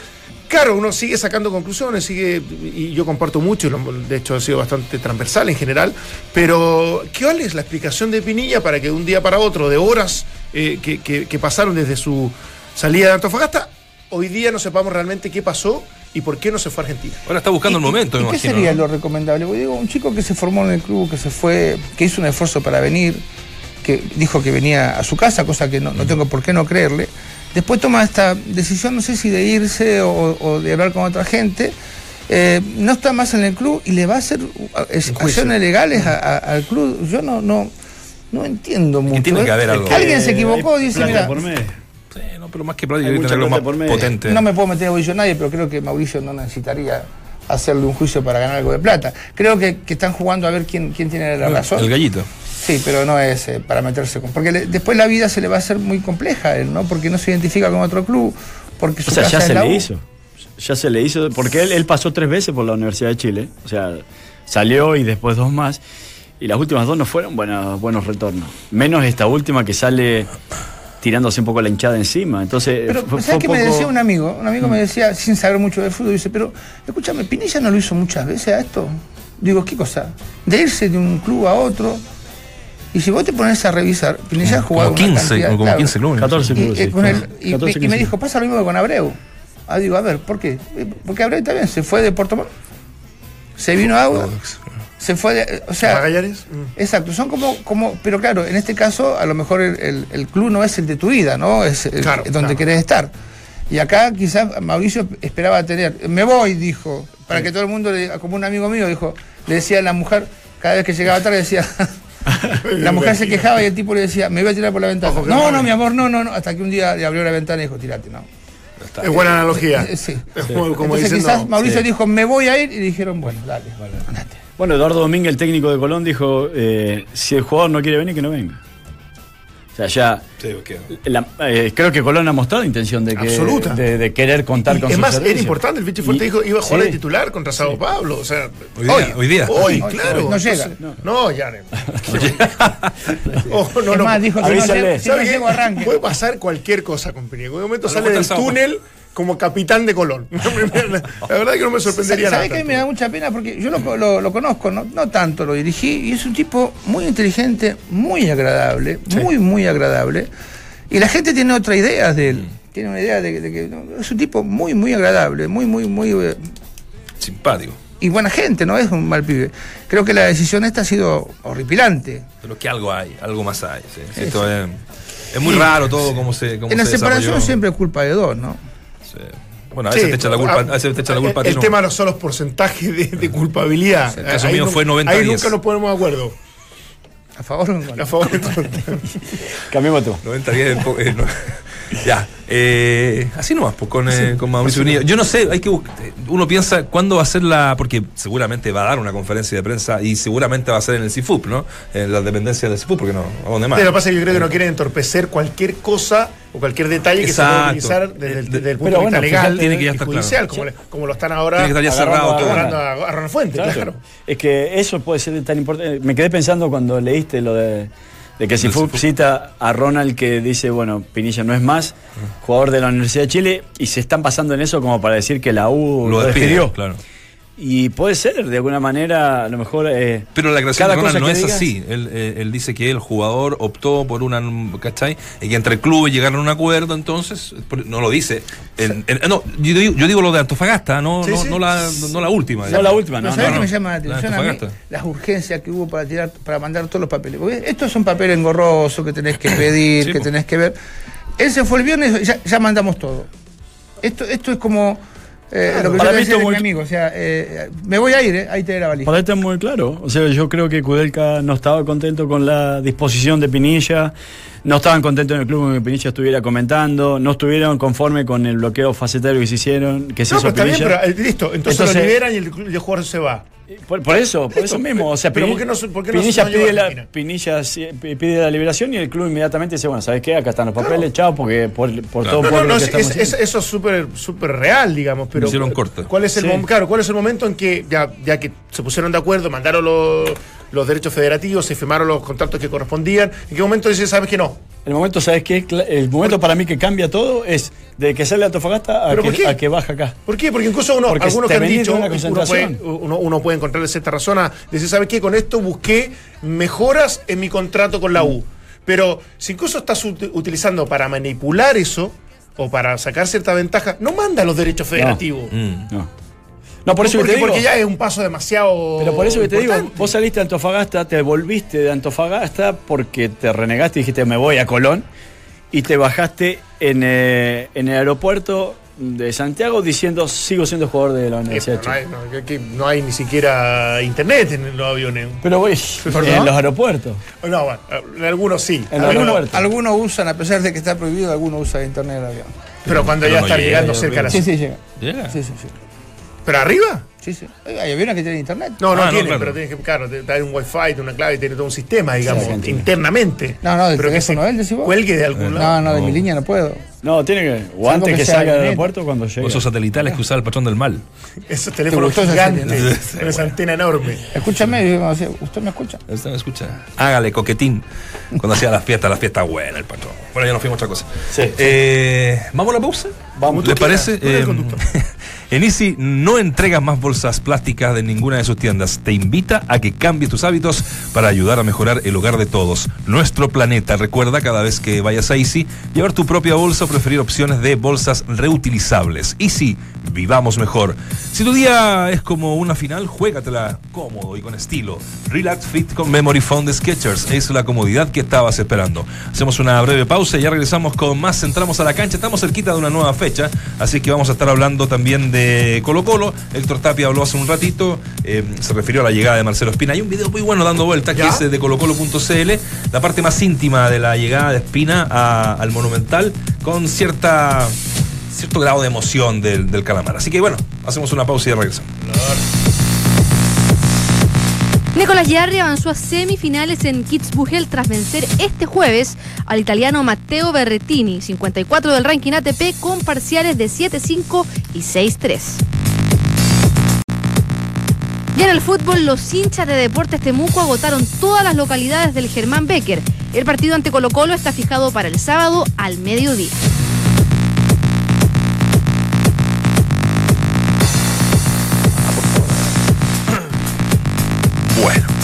claro, uno sigue sacando conclusiones, sigue, y yo comparto mucho, y lo- de hecho ha sido bastante transversal en general, pero ¿cuál es la explicación de Pinilla para que de un día para otro, de horas eh, que, que- que pasaron desde su salida de Antofagasta, hoy día no sepamos realmente qué pasó y por qué no se fue a Argentina? Ahora está buscando el ¿Y- momento, ¿Y, me qué imagino. sería ¿no? lo recomendable? Porque digo, un chico que se formó en el club, que se fue, que hizo un esfuerzo para venir, que dijo que venía a su casa, cosa que no, no tengo por qué no creerle. Después toma esta decisión, no sé si de irse o, o de hablar con otra gente. eh, no está más en el club y le va a hacer juicio. acciones legales a- a- al club. Yo no, no, no entiendo mucho. tiene que haber algo. Alguien se equivocó, dice, mira. Sí, no, pero más que plata, tenerlo más potente. No me puedo meter a juicio a nadie, pero creo que Mauricio no necesitaría hacerle un juicio para ganar algo de plata. Creo que, que están jugando a ver quién, quién tiene la razón. El gallito. Sí, pero no es eh, para meterse con. Porque le- después la vida se le va a hacer muy compleja a él, ¿no? Porque no se identifica con otro club, porque su O sea, casa ya es se la le U. hizo. ya se le hizo, porque él, él pasó tres veces por la Universidad de Chile, o sea, salió y después dos más, y las últimas dos no fueron buenos, buenos retornos, menos esta última que sale tirándose un poco la hinchada encima, entonces... Pero, fue- ¿sabes qué me decía un amigo? Un amigo me decía, sin saber mucho de fútbol, dice, pero escúchame, Pinilla no lo hizo muchas veces a esto. Digo, ¿qué cosa? De irse de un club a otro. Y si vos te pones a revisar, Pinilla ha jugado Como una 15, cantidad, como claro. 15 clubes. 14 Y, clubes, sí. con el- y, 14, y me 15. dijo, pasa lo mismo que con Abreu. Ah, digo, a ver, ¿por qué? Eh, Porque Abreu también se fue de Puerto Montt, se vino a Auda, se fue de, o sea, Magallanes. mm. Exacto, son como, como, pero claro, en este caso a lo mejor el, el- el club no es el de tu vida, ¿no? Es el- Claro, donde claro. querés estar. Y acá quizás Mauricio esperaba tener, me voy, dijo, para que todo el mundo, le- como un amigo mío dijo, le decía a la mujer, cada vez que llegaba tarde decía, la mujer se quejaba y el tipo le decía, me voy a tirar por la ventana. Ojo No, no, eh. mi amor, no, no, no, hasta que un día le abrió la ventana y dijo, tirate, no. Es buena analogía. Eh, Sí. Es como, como Entonces diciendo, quizás Mauricio sí. dijo, me voy a ir, y dijeron, bueno, dale, andate. Bueno, Eduardo Domínguez, el técnico de Colón, dijo, eh, si el jugador no quiere venir, que no venga. O sea, ya... Sí, ok. la- eh, creo que Colón ha mostrado intención de, que, Absoluta. de, de querer contar Y con es más, era importante. El Vichy Fuerte Y- dijo iba a jugar sí. de titular contra Sao Pablo. O sea, Hoy día, hoy día. Hoy, Hoy, claro. hoy. No llega. Entonces, No, ya. no. Oh, no, Es no. más, dijo, si no Avísale. llego, si no ¿Sabe qué? llego arranque. Puede pasar cualquier cosa con. En un momento sale del túnel como capitán de Colón. La verdad que no me sorprendería nada. ¿Sabes qué me da mucha pena? Porque yo lo, lo- lo conozco, no, no tanto, lo dirigí, y es un tipo muy inteligente, muy agradable, muy, muy agradable. Y la gente tiene otra idea de él. Tiene una idea de, de que no, es un tipo muy, muy agradable, muy, muy, muy. eh, Simpático. y buena gente, no es un mal pibe. Creo que la decisión esta ha sido horripilante. Pero que algo hay, algo más hay. sí. Sí, esto es, es muy raro todo cómo se cómo En la se separación siempre es culpa de dos, ¿no? Sí. Bueno, a veces Sí, te echa la culpa, ah, a veces te echa la culpa a ti, El no. tema no son los porcentajes de, de culpabilidad. El caso Ahí mío fue 90-10. Ahí nunca nos ponemos de acuerdo. A favor o contra. A favor Cambiemos tú. 90 10 po- eh, no. Ya, eh, así nomás, pues, con, eh, con Mauricio Pinilla. Yo no sé, hay que buscar, uno piensa cuándo va a ser la, porque seguramente va a dar una conferencia de prensa y seguramente va a ser en el CIFUP, ¿no? En las dependencias del CIFUP, porque no, ¿a dónde más? Lo que pasa es que yo creo que no quieren entorpecer cualquier cosa o cualquier detalle que Exacto. se pueda utilizar desde, el- desde el punto Pero de vista bueno, legal tiene que ya estar judicial, claro. como, le- como lo están ahora Tiene que estar ya cerrado todo. a, a Ronald Fuente, claro. Claro. Es que eso puede ser tan importante. Me quedé pensando cuando leíste lo de, de que si cita a Ronald que dice, bueno, Pinilla no es más, jugador de la Universidad de Chile, y se están pasando en eso como para decir que la U lo lo, despidió. claro. Y puede ser, de alguna manera, a lo mejor... eh, Pero la creación de Ronald no es digas- así. Él, eh, él dice que el jugador optó por una, ¿cachai? Y que entre clubes llegaron a un acuerdo, entonces, no lo dice. En- en- no, yo digo, yo digo lo de Antofagasta, no, Sí, no, sí. no la, no la última. No digamos. la última, no, ¿sabés no, qué no. me llama la La atención a mí? Antofagasta. Las urgencias que hubo para tirar, para mandar todos los papeles. Porque estos son papeles engorrosos que tenés que pedir, Sí, que tenés que ver. Él se fue el viernes, ya, ya mandamos todo. Esto, esto es como eh, lo que Para yo mí esto a mi muy- amigo. O sea, eh, me voy a ir, eh, ahí te la valija. Para este es muy claro. O sea, yo creo que Kudelka no estaba contento con la disposición de Pinilla, no estaban contentos en el club con que Pinilla estuviera comentando, no estuvieron conforme con el bloqueo facetario que se hicieron, que se No, hizo pero está bien, Pinilla. pero eh, listo, entonces, Entonces- lo liberan y el, y el jugador se va. Por, por eso, por eso mismo. O sea, pero Pini- ¿por qué no se- por qué no Pinilla, llegó pide la? Pinilla pide liberación y el club inmediatamente dice, bueno, ¿sabes qué? Acá están los papeles, chao, porque por, por todo No, por no, lo no, que es- estamos eso es súper súper real, digamos, pero Hicieron corte. ¿cuál es el Sí. claro, cuál es el momento en que ya, ya que se pusieron de acuerdo, mandaron los, los derechos federativos, se firmaron los contratos que correspondían, ¿en qué momento dices, sabes que no? El momento, ¿sabes qué? El momento para mí que cambia todo es de que sale a Antofagasta a ¿Pero por que, a que baja acá. ¿Por qué? Porque incluso uno, Porque algunos que han dicho, una uno puede, concentración. uno, uno puede encontrarle cierta razón a decir, ¿sabes qué? Con esto busqué mejoras en mi contrato con la U. Pero si incluso estás ut- utilizando para manipular eso o para sacar cierta ventaja, no manda los derechos federativos. Mm. No. No, por eso que porque, te digo. porque ya es un paso demasiado. Pero por eso que te digo, vos saliste de Antofagasta, te volviste de Antofagasta porque te renegaste y dijiste me voy a Colón y te bajaste en, eh, en el aeropuerto de Santiago diciendo sigo siendo jugador de la Eh, Universidad no, hay, no, que- que no hay ni siquiera internet en los aviones. Pero voy en los aeropuertos. No, bueno, en algunos sí. En los Algunos, aeropuertos. algunos usan, a pesar de que está prohibido, algunos usan internet en el avión. Pero cuando Pero ya no está llega, llegando cerca de la Sí, sí, llega. Llega. Sí, sí, sí. ¿Pero arriba? Sí, sí. Hay aviones que tienen internet. No, no Ah, no, tiene, claro. pero tienes que, claro, te da un wifi, tiene una clave, tiene todo un sistema, digamos, internamente. No, no, del pero que se teléfono de él, decís vos. cuelgue de algún No, lado. no, de No. mi línea no puedo. No, tiene que. O Salvo antes que salga del aeropuerto cuando llegue. O esos satelitales que usaba el patrón del mal. Esos teléfonos gigantes, con esa antena enorme. Escúchame, ¿usted me escucha? ¿Usted me escucha? Hágale coquetín. Cuando hacía las fiestas, las fiestas buenas, el patrón. Bueno, ya nos fuimos a otra cosa. Sí. Eh, ¿Vamos a la pausa? Vamos. ¿Le Tú quieras, parece? Eh, conductor. en Easy no entrega más bolsas plásticas de ninguna de sus tiendas. Te invita a que cambies tus hábitos para ayudar a mejorar el hogar de todos. Nuestro planeta. Recuerda cada vez que vayas a Easy, llevar tu propia bolsa preferir opciones de bolsas reutilizables. Easy, vivamos mejor. Si tu día es como una final, juégatela cómodo y con estilo. Relax Fit con Memory Foam de Skechers es la comodidad que estabas esperando. Hacemos una breve pausa y ya regresamos con más. Entramos a la cancha. Estamos cerquita de una nueva fecha, así que vamos a estar hablando también de Colo Colo. Héctor Tapia habló hace un ratito, eh, se refirió a la llegada de Marcelo Espina. Hay un video muy bueno dando vuelta que es de colocolo.cl, la parte más íntima de la llegada de Espina a- al Monumental con cierta cierto grado de emoción del, calamar. Así que bueno, hacemos una pausa y regresamos. Nicolás Yarri avanzó a semifinales en Kitzbühel tras vencer este jueves al italiano Matteo Berrettini, 54 del ranking ATP, con parciales de 7-5 y 6-3. Y en el fútbol, los hinchas de Deportes Temuco agotaron todas las localidades del Germán Becker. El partido ante Colo Colo está fijado para el sábado al mediodía. Bueno.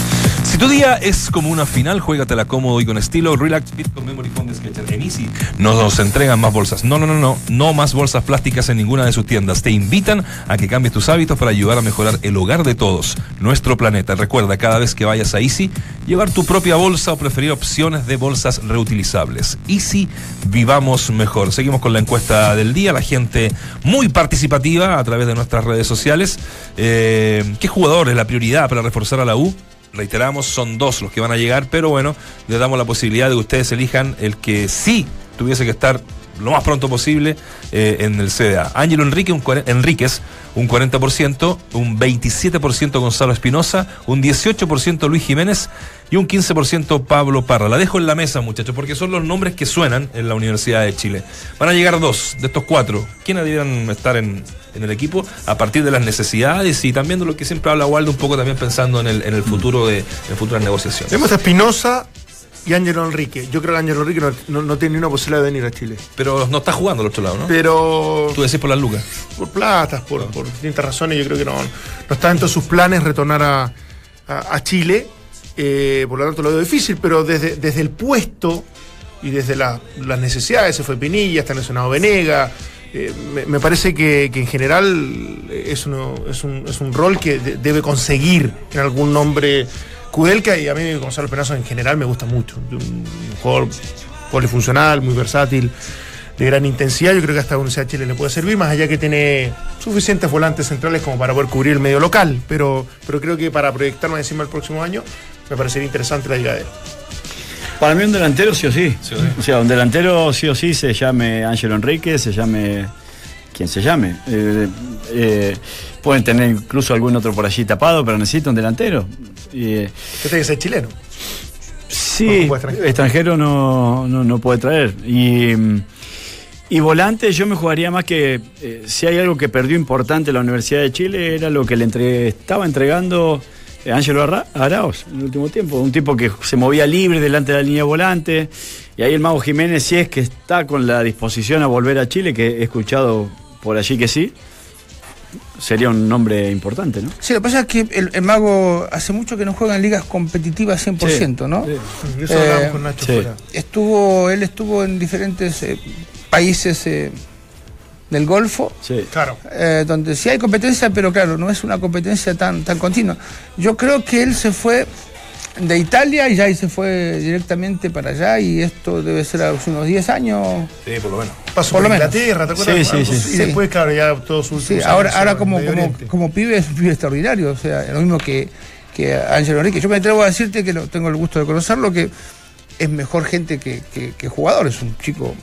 Si tu día es como una final, juégatela cómodo y con estilo. Relax Fit con Memory Foam de Skechers. En Easy no nos entregan más bolsas. No, no, no, no. No más bolsas plásticas en ninguna de sus tiendas. Te invitan a que cambies tus hábitos para ayudar a mejorar el hogar de todos, nuestro planeta. Recuerda, cada vez que vayas a Easy, llevar tu propia bolsa o preferir opciones de bolsas reutilizables. Easy, vivamos mejor. Seguimos con la encuesta del día. La gente muy participativa a través de nuestras redes sociales. Eh, ¿Qué jugador es la prioridad para reforzar a la U? Reiteramos, son dos los que van a llegar, pero bueno, les damos la posibilidad de que ustedes elijan el que sí tuviese que estar lo más pronto posible eh, en el CDA. Ángelo Enrique, un Enríquez, un 40%, un 27% Gonzalo Espinosa, un 18% Luis Jiménez y un 15% Pablo Parra. La dejo en la mesa, muchachos, porque son los nombres que suenan en la Universidad de Chile. Van a llegar dos de estos cuatro. ¿Quiénes debieran estar en, en el equipo a partir de las necesidades y también de lo que siempre habla Waldo, un poco también pensando en el, en el futuro de en futuras negociaciones? Tenemos a Espinosa y Ángelo Enrique. Yo creo que Ángelo Enrique no, no- no tiene ni una posibilidad de venir a Chile. Pero no está jugando al otro lado, ¿no? Pero Tú decís por las lucas. por platas, por, por distintas razones, yo creo que no, no está dentro de sus planes retornar a, a- a Chile. Eh, por lo tanto, lo veo difícil, pero desde, desde el puesto y desde la- las necesidades, se fue Pinilla, está lesionado Venega. eh, me, me parece que, que en general es, uno- es, un, es un rol que de- debe conseguir en algún nombre Kudelka y a mí Gonzalo Penazo en general me gusta mucho. Un jugador polifuncional, muy versátil de gran intensidad. Yo creo que hasta la Universidad de Chile le puede servir, más allá que tiene suficientes volantes centrales como para poder cubrir el medio local. Pero, pero creo que para proyectarme encima el próximo año, me parecería interesante la llegada de él. Para mí un delantero sí o sí. Sí o sí. O sea, un delantero sí o sí se llame Ángelo Enrique, se llame quien se llame. Eh, eh, pueden tener incluso algún otro por allí tapado, pero necesita un delantero. Eh, tiene que ser chileno. sí, extranjero. extranjero no, no, no puede traer. Y, mm, y volante, yo me jugaría más que eh, si hay algo que perdió importante la Universidad de Chile, era lo que le entre- estaba entregando eh, Ángelo Araos en el último tiempo. Un tipo que se movía libre delante de la línea de volante. Y ahí el Mago Jiménez, si es que está con la disposición a volver a Chile, que he escuchado por allí que sí, sería un nombre importante, ¿no? Sí, lo que pasa es que el, el mago hace mucho que no juega en ligas competitivas 100%, ¿no? Sí. Eso Eh, hablábamos con Nacho sí. fuera. Estuvo, él estuvo en diferentes eh, países eh, del Golfo, Sí. Claro. eh, donde sí hay competencia, pero claro, no es una competencia tan, tan continua. Yo creo que él se fue de Italia y ya y se fue directamente para allá y esto debe ser hace unos 10 años. Sí, por lo menos. Pasó Por por, lo menos. Inglaterra, ¿te acuerdas? Sí, sí, sí. Y Sí. después, claro, ya todos sus Sí, ahora, ahora como, como, como pibe es un pibe extraordinario, o sea, lo mismo que, que Ángelo Enrique. Yo me atrevo a decirte que lo, tengo el gusto de conocerlo, que es mejor gente que, que, que jugador, es un chico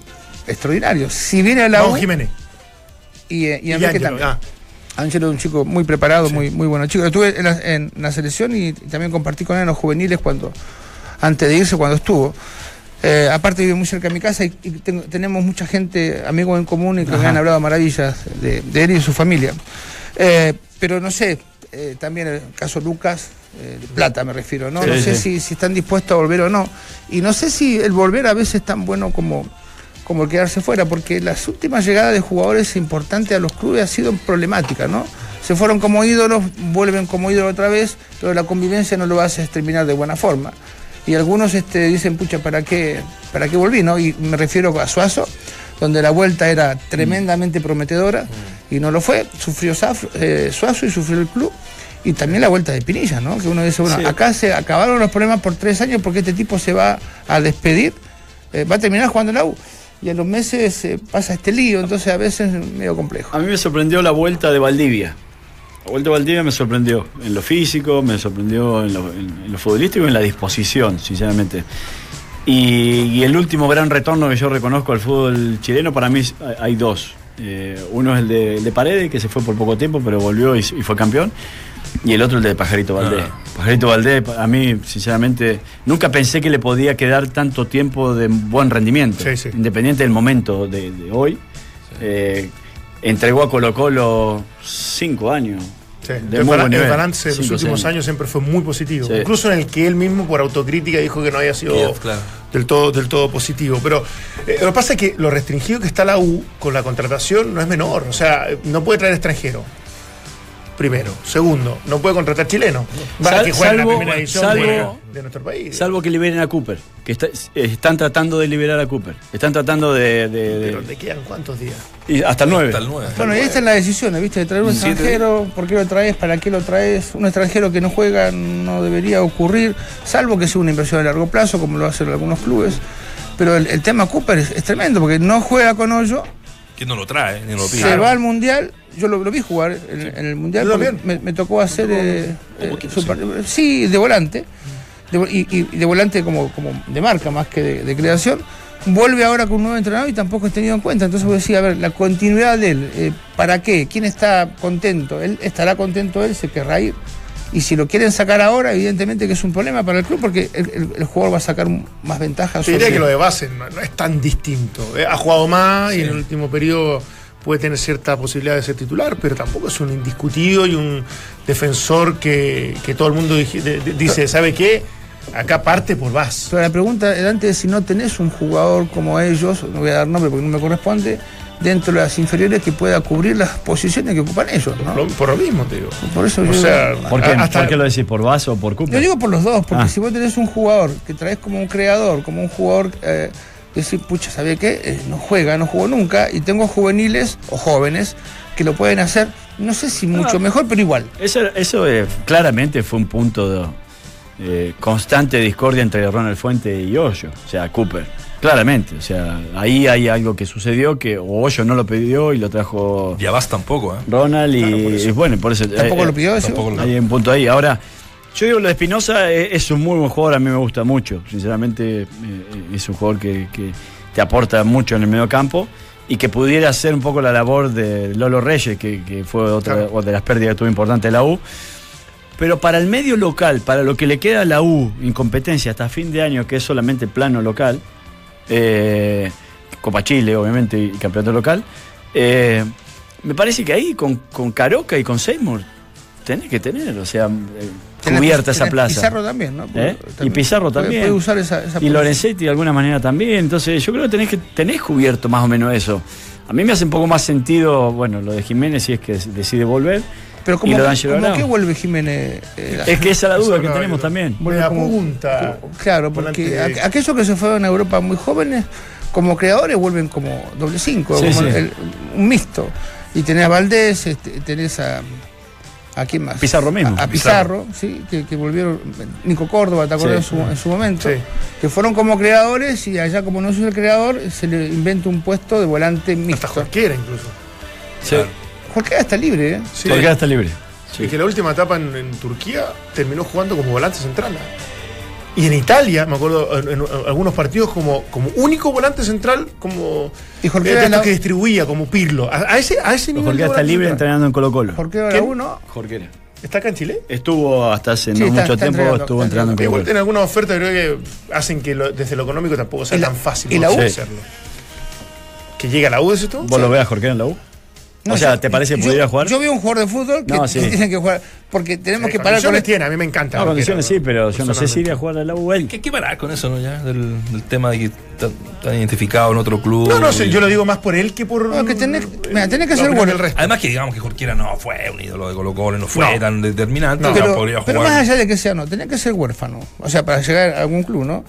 extraordinario. Si viene a la U Jiménez. y, eh, y Y Enrique Ángelo, también. ah. Angelo es un chico muy preparado, muy, muy bueno chico. Estuve en la, en la selección y también compartí con él en los juveniles cuando, antes de irse, cuando estuvo. Eh, aparte vive muy cerca de mi casa y, tenemos mucha gente, amigos en común y que me han hablado maravillas de, de él y de su familia. Eh, pero no sé, eh, también el caso Lucas, eh, Plata me refiero, ¿no? Sí, no sé sí. si, si están dispuestos a volver o no. Y no sé si el volver a veces es tan bueno como, como el quedarse fuera, porque las últimas llegadas de jugadores importantes a los clubes ha sido problemática, ¿no? Se fueron como ídolos, vuelven como ídolos otra vez, pero la convivencia no lo hace terminar de buena forma. Y algunos este, dicen, pucha, ¿para qué, ¿para qué volví? ¿no? Y me refiero a Suazo, donde la vuelta era tremendamente prometedora y no lo fue. Sufrió Saf- eh, Suazo y sufrió el club. Y también la vuelta de Pinilla, ¿no? Que uno dice, bueno, Sí. acá se acabaron los problemas por tres años porque este tipo se va a despedir, eh, va a terminar jugando en la U. Y a los meses eh, pasa este lío, entonces a veces es medio complejo. A mí me sorprendió la vuelta de Valdivia. La vuelta de Valdivia me sorprendió en lo físico, me sorprendió en lo, en- en lo futbolístico y en la disposición, sinceramente. Y, y el último gran retorno que yo reconozco al fútbol chileno, para mí es- hay- dos. Eh, uno es el de, el de Paredes, que se fue por poco tiempo, pero volvió y, y fue campeón. Y el otro el de Pajarito Valdés. Pajarito Valdés, a mí, sinceramente, nunca pensé que le podía quedar tanto tiempo de buen rendimiento. Sí, sí. Independiente del momento de, de hoy. Eh, entregó a Colo Colo cinco años. Sí, de el, muy buen el balance de los Cinco, últimos años siempre fue muy positivo. Sí. Incluso en el que él mismo, por autocrítica, dijo que no había sido claro. del, todo, del todo positivo. Pero eh, lo que pasa es que lo restringido que está la U con la contratación no es menor. O sea, no puede traer extranjero. Primero. Segundo, no puede contratar chileno. Para Sal- que jueguen la salvo- primera edición salvo- de, de nuestro país. Salvo que liberen a Cooper, que está- están tratando de liberar a Cooper. Están tratando de. de- de- Pero te quedan cuántos días. y hasta el 9. Hasta el nueve. Bueno, y ahí están las decisiones, ¿viste? De traer un extranjero, ¿por qué lo traes? ¿Para qué lo traes? Un extranjero que no juega no debería ocurrir, salvo que sea una inversión a largo plazo, como lo hacen algunos clubes. Pero el, el tema Cooper es, es tremendo, porque no juega con hoyo, Que no lo trae, ni lo pide. se va al Mundial, yo lo, lo vi jugar en, en el Mundial, me, me tocó hacer... eh, eh, super- sí, de volante, de y, y- y de volante como, como de marca más que de, de creación. Vuelve ahora con un nuevo entrenador y tampoco es tenido en cuenta. Entonces vos decís, a ver, la continuidad de él, eh, ¿para qué? ¿Quién está contento? ¿Él estará contento él? ¿Se querrá ir? Y si lo quieren sacar ahora, evidentemente que es un problema para el club porque el, el- el jugador va a sacar más ventajas. Te diría sobre- que lo de base no, no es tan distinto. Eh, Ha jugado más y en el último periodo puede tener cierta posibilidad de ser titular, pero tampoco es un indiscutido y un defensor que, que todo el mundo dice, ¿sabe qué? Acá parte por base. Pero la pregunta era antes, si no tenés un jugador como ellos, no voy a dar nombre porque no me corresponde, dentro de las inferiores que pueda cubrir las posiciones que ocupan ellos, ¿no? Lo- por lo mismo te digo. Por eso O yo sea, digo- ¿Por qué, Hasta- ¿Por qué lo decís? ¿Por Vaso o por Cooper? Yo digo por los dos, porque Ah. si vos tenés un jugador que traes como un creador, como un jugador, eh, decir, pucha, ¿sabía qué? Eh, no juega, no jugó nunca, y tengo juveniles o jóvenes que lo pueden hacer, no sé si mucho mejor, pero igual. Eso, eso eh, claramente fue un punto de eh, constante discordia entre Ronald Fuente y Hoyo, o sea, Cooper. Claramente, o sea, ahí hay algo que sucedió que o Hoyo no lo pidió y lo trajo Y Abas tampoco, ¿eh? Ronald y, Claro, por eso. y bueno, por eso. Tampoco eh, lo pidió eso. tampoco lo- Hay un punto ahí. Ahora, yo digo, lo de Espinosa eh, es un muy buen jugador, a mí me gusta mucho. Sinceramente, eh, es un jugador que, que te aporta mucho en el medio campo y que pudiera hacer un poco la labor de Lolo Reyes, que, que fue otra Claro. otra de las pérdidas que tuvo importante de la U. Pero para el medio local, para lo que le queda a la U, incompetencia hasta fin de año, que es solamente plano local, eh, Copa Chile, obviamente, y campeonato local, eh, me parece que ahí con, con Caroca y con Seymour tenés que tener, o sea, eh, cubierta esa plaza. Pizarro también, ¿no? ¿Eh? Y Pizarro también. Puede usar esa, esa Y. Lorenzetti de alguna manera también. Entonces, yo creo que tenés que tenés cubierto más o menos eso. A mí me hace un poco más sentido, bueno, lo de Jiménez si es que decide volver. Pero como, Arao. que vuelve Jiménez. eh, Es que esa es la duda que tenemos yo- también. vuelve Me como- apunta. como- claro, porque aqu- aquellos que se fueron a Europa muy jóvenes, como creadores, vuelven como doble cinco, Sí, como sí. el- un mixto. Y tenés a Valdés, este, tenés a. ¿A quién más? Pizarro mismo. A, a Pizarro, sí, que, que volvieron. Nico Córdoba, ¿te acuerdas Sí. en, su, en su momento? Sí. Que fueron como creadores y allá, como no es el creador, se le inventa un puesto de volante Hasta mixto. cualquiera incluso. Sí. Cualquiera está libre, ¿eh? Sí. Está libre. Y que la última etapa en, en Turquía terminó jugando como volante central. Y en Italia, me acuerdo, en, en algunos partidos como, como único volante central, como Y Jorquera eh, la- que distribuía, como Pirlo. A, a ese, a ese nivel. Jorge está libre central. entrenando en Colo Colo. Ahora ¿Quién? uno. Jorquera. ¿Está acá en Chile? Estuvo hasta hace Sí, no está- mucho está tiempo, entrenando, estuvo entrenando en Colo Igual Colo. tiene algunas ofertas creo que hacen que lo- desde lo económico tampoco sea ¿Y la- tan fácil y la. U? hacerlo. ¿Que llega a la U, decís tú? ¿Vos lo ves a Jorquera en la U? No, o sea, ¿te parece que pudiera jugar? Yo veo un jugador de fútbol que No, sí. tiene que jugar. Porque tenemos Sí, que parar con tiene, a mí me encanta. No, condiciones sí, pero yo no sé si iría a jugar a la U él. ¿Qué, qué parar con eso, no? Ya, del, del tema de que está, está identificado en otro club. No, no sé, y- yo lo digo más por él que por. No, que tenés- mira, tenés que ser bueno. del resto. Además que digamos que Jorquera no fue un ídolo de Colo Colo, no fue No. tan determinante, No. Pero, podría pero jugar. más allá de que sea no, tenía que ser huérfano. O sea, para llegar a algún club, ¿no?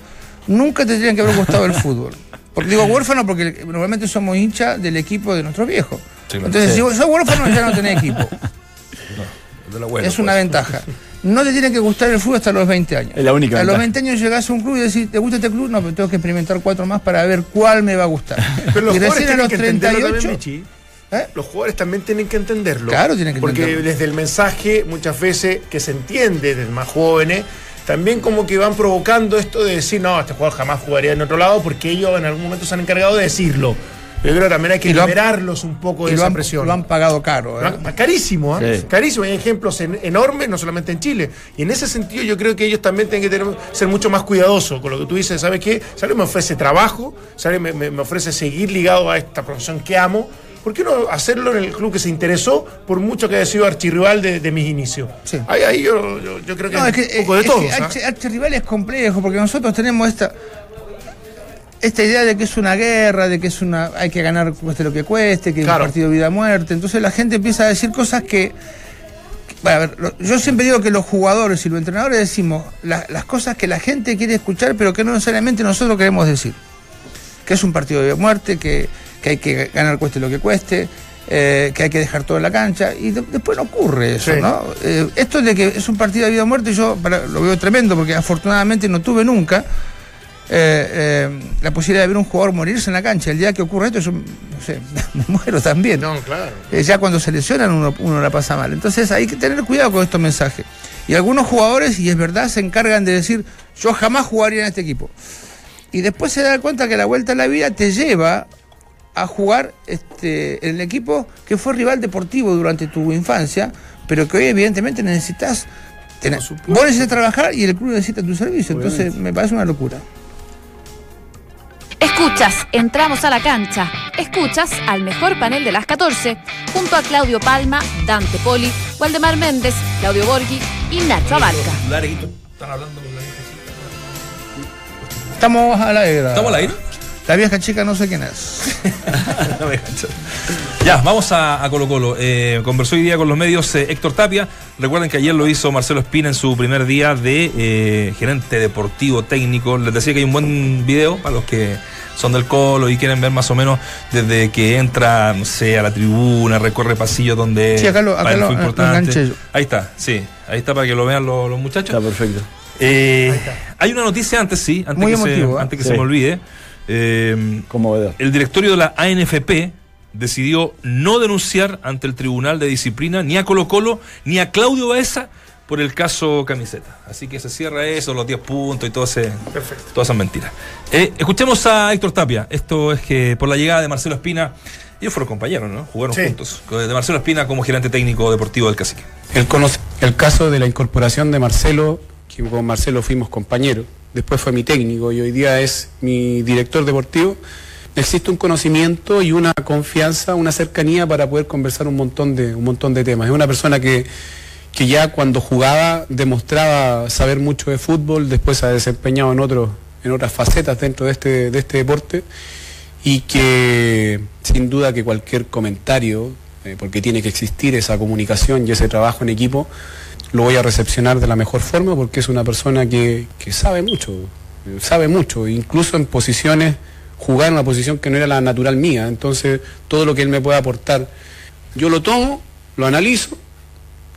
Nunca te tendría que haber gustado el fútbol. Porque digo huérfano porque normalmente somos hinchas del equipo de nuestros viejos. Sí, claro. Entonces, Sí. si vos sos huérfano, ya no tenés equipo. de la abuela, es una pues. ventaja. No te tiene que gustar el fútbol hasta los 20 años. Es la única A los ventaja. 20 años llegás a un club y decís, ¿te gusta este club? No, pero tengo que experimentar cuatro más para ver cuál me va a gustar. Pero los y jugadores recién a tienen los que entenderlo 38. también. ¿eh? Los jugadores también tienen que entenderlo. Claro, tienen que Porque entenderlo. desde el mensaje, muchas veces, que se entiende desde más jóvenes, también como que van provocando esto de decir, no, este jugador jamás jugaría en otro lado, porque ellos en algún momento se han encargado de decirlo. Yo creo que también hay que Y lo han- liberarlos un poco de esa han, presión. lo han pagado caro. ¿eh? Carísimo, ¿eh? Sí. carísimo. Hay ejemplos en- enormes, no solamente en Chile. Y en ese sentido yo creo que ellos también tienen que tener- ser mucho más cuidadosos con lo que tú dices. ¿Sabes qué? Alguien me ofrece trabajo, alguien me, me- me ofrece seguir ligado a esta profesión que amo, ¿por qué no hacerlo en el club que se interesó, por mucho que haya sido archirrival de, de mis inicios? Sí. Ahí, ahí yo, yo- yo creo que No, es que, un poco de es todo. archirrival es complejo porque nosotros tenemos esta esta idea de que es una guerra, de que es una hay que ganar cueste lo que cueste, que Claro. es un partido de vida o muerte. Entonces la gente empieza a decir cosas que, bueno, a ver, yo siempre digo que los jugadores y los entrenadores decimos la- las cosas que la gente quiere escuchar, pero que no necesariamente nosotros queremos decir. Que es un partido de muerte, que, que hay que ganar cueste lo que cueste. eh, que hay que dejar todo en la cancha y de- después no ocurre eso, Sí. ¿no? Eh, esto de que es un partido de vida o muerte, yo para- lo veo tremendo porque afortunadamente no tuve nunca eh, eh, la posibilidad de ver un jugador morirse en la cancha. El día que ocurre esto, yo no sé, me muero también. No, claro. Eh, ya cuando se lesionan uno, uno la pasa mal. Entonces hay que tener cuidado con estos mensajes. Y algunos jugadores, y es verdad, se encargan de decir, yo jamás jugaría en este equipo. Y después se da cuenta que la vuelta a la vida te lleva a jugar este, en el equipo que fue rival deportivo durante tu infancia, pero que hoy evidentemente necesitas... tener- vos necesitas trabajar y el club necesita tu servicio. Entonces me parece una locura. Escuchas, entramos a la cancha. Escuchas al mejor panel de las 14, junto a Claudio Palma, Dante Poli, Waldemar Méndez, Claudio Borghi y Nacho Abarca. La. Estamos al aire. ¿Estamos al aire? La vieja chica no sé quién es. No me cacho. ya, vamos a, a Colo Colo. Eh, conversó hoy día con los medios eh, Héctor Tapia. Recuerden que ayer lo hizo Marcelo Espina en su primer día de eh, gerente deportivo técnico. Les decía que hay un buen video para los que son del Colo y quieren ver más o menos desde que entra, no sé, a la tribuna, recorre pasillos donde Sí, acá lo- acá lo- fue lo importante. yo. Ahí está, sí. Ahí está para que lo vean los, los muchachos. Está perfecto. Eh, hay una noticia antes, sí, antes Muy que, emotivo, se, ¿eh? antes que Sí. se me olvide. Eh, Conmovedor. el directorio de la ANFP decidió no denunciar ante el Tribunal de Disciplina ni a Colo Colo ni a Claudio Baeza por el caso camiseta. Así que se cierra eso, los 10 puntos y todo ese, Perfecto. todas esas mentiras. Eh, escuchemos a Héctor Tapia. Esto es que por la llegada de Marcelo Espina, ellos fueron compañeros, ¿no? Jugaron Sí. juntos. De Marcelo Espina como gerente técnico deportivo del Cacique. El, conoce- el caso de la incorporación de Marcelo, que con Marcelo fuimos compañeros, después fue mi técnico y hoy día es mi director deportivo, existe un conocimiento y una confianza, una cercanía para poder conversar un montón de, un montón de temas. Es una persona que, que ya cuando jugaba demostraba saber mucho de fútbol, después ha desempeñado en, otros en otras facetas dentro de este, de este deporte y que sin duda que cualquier comentario, eh, porque tiene que existir esa comunicación y ese trabajo en equipo, lo voy a recepcionar de la mejor forma porque es una persona que, que sabe mucho, sabe mucho, incluso en posiciones, jugar en una posición que no era la natural mía, entonces todo lo que él me pueda aportar, yo lo tomo, lo analizo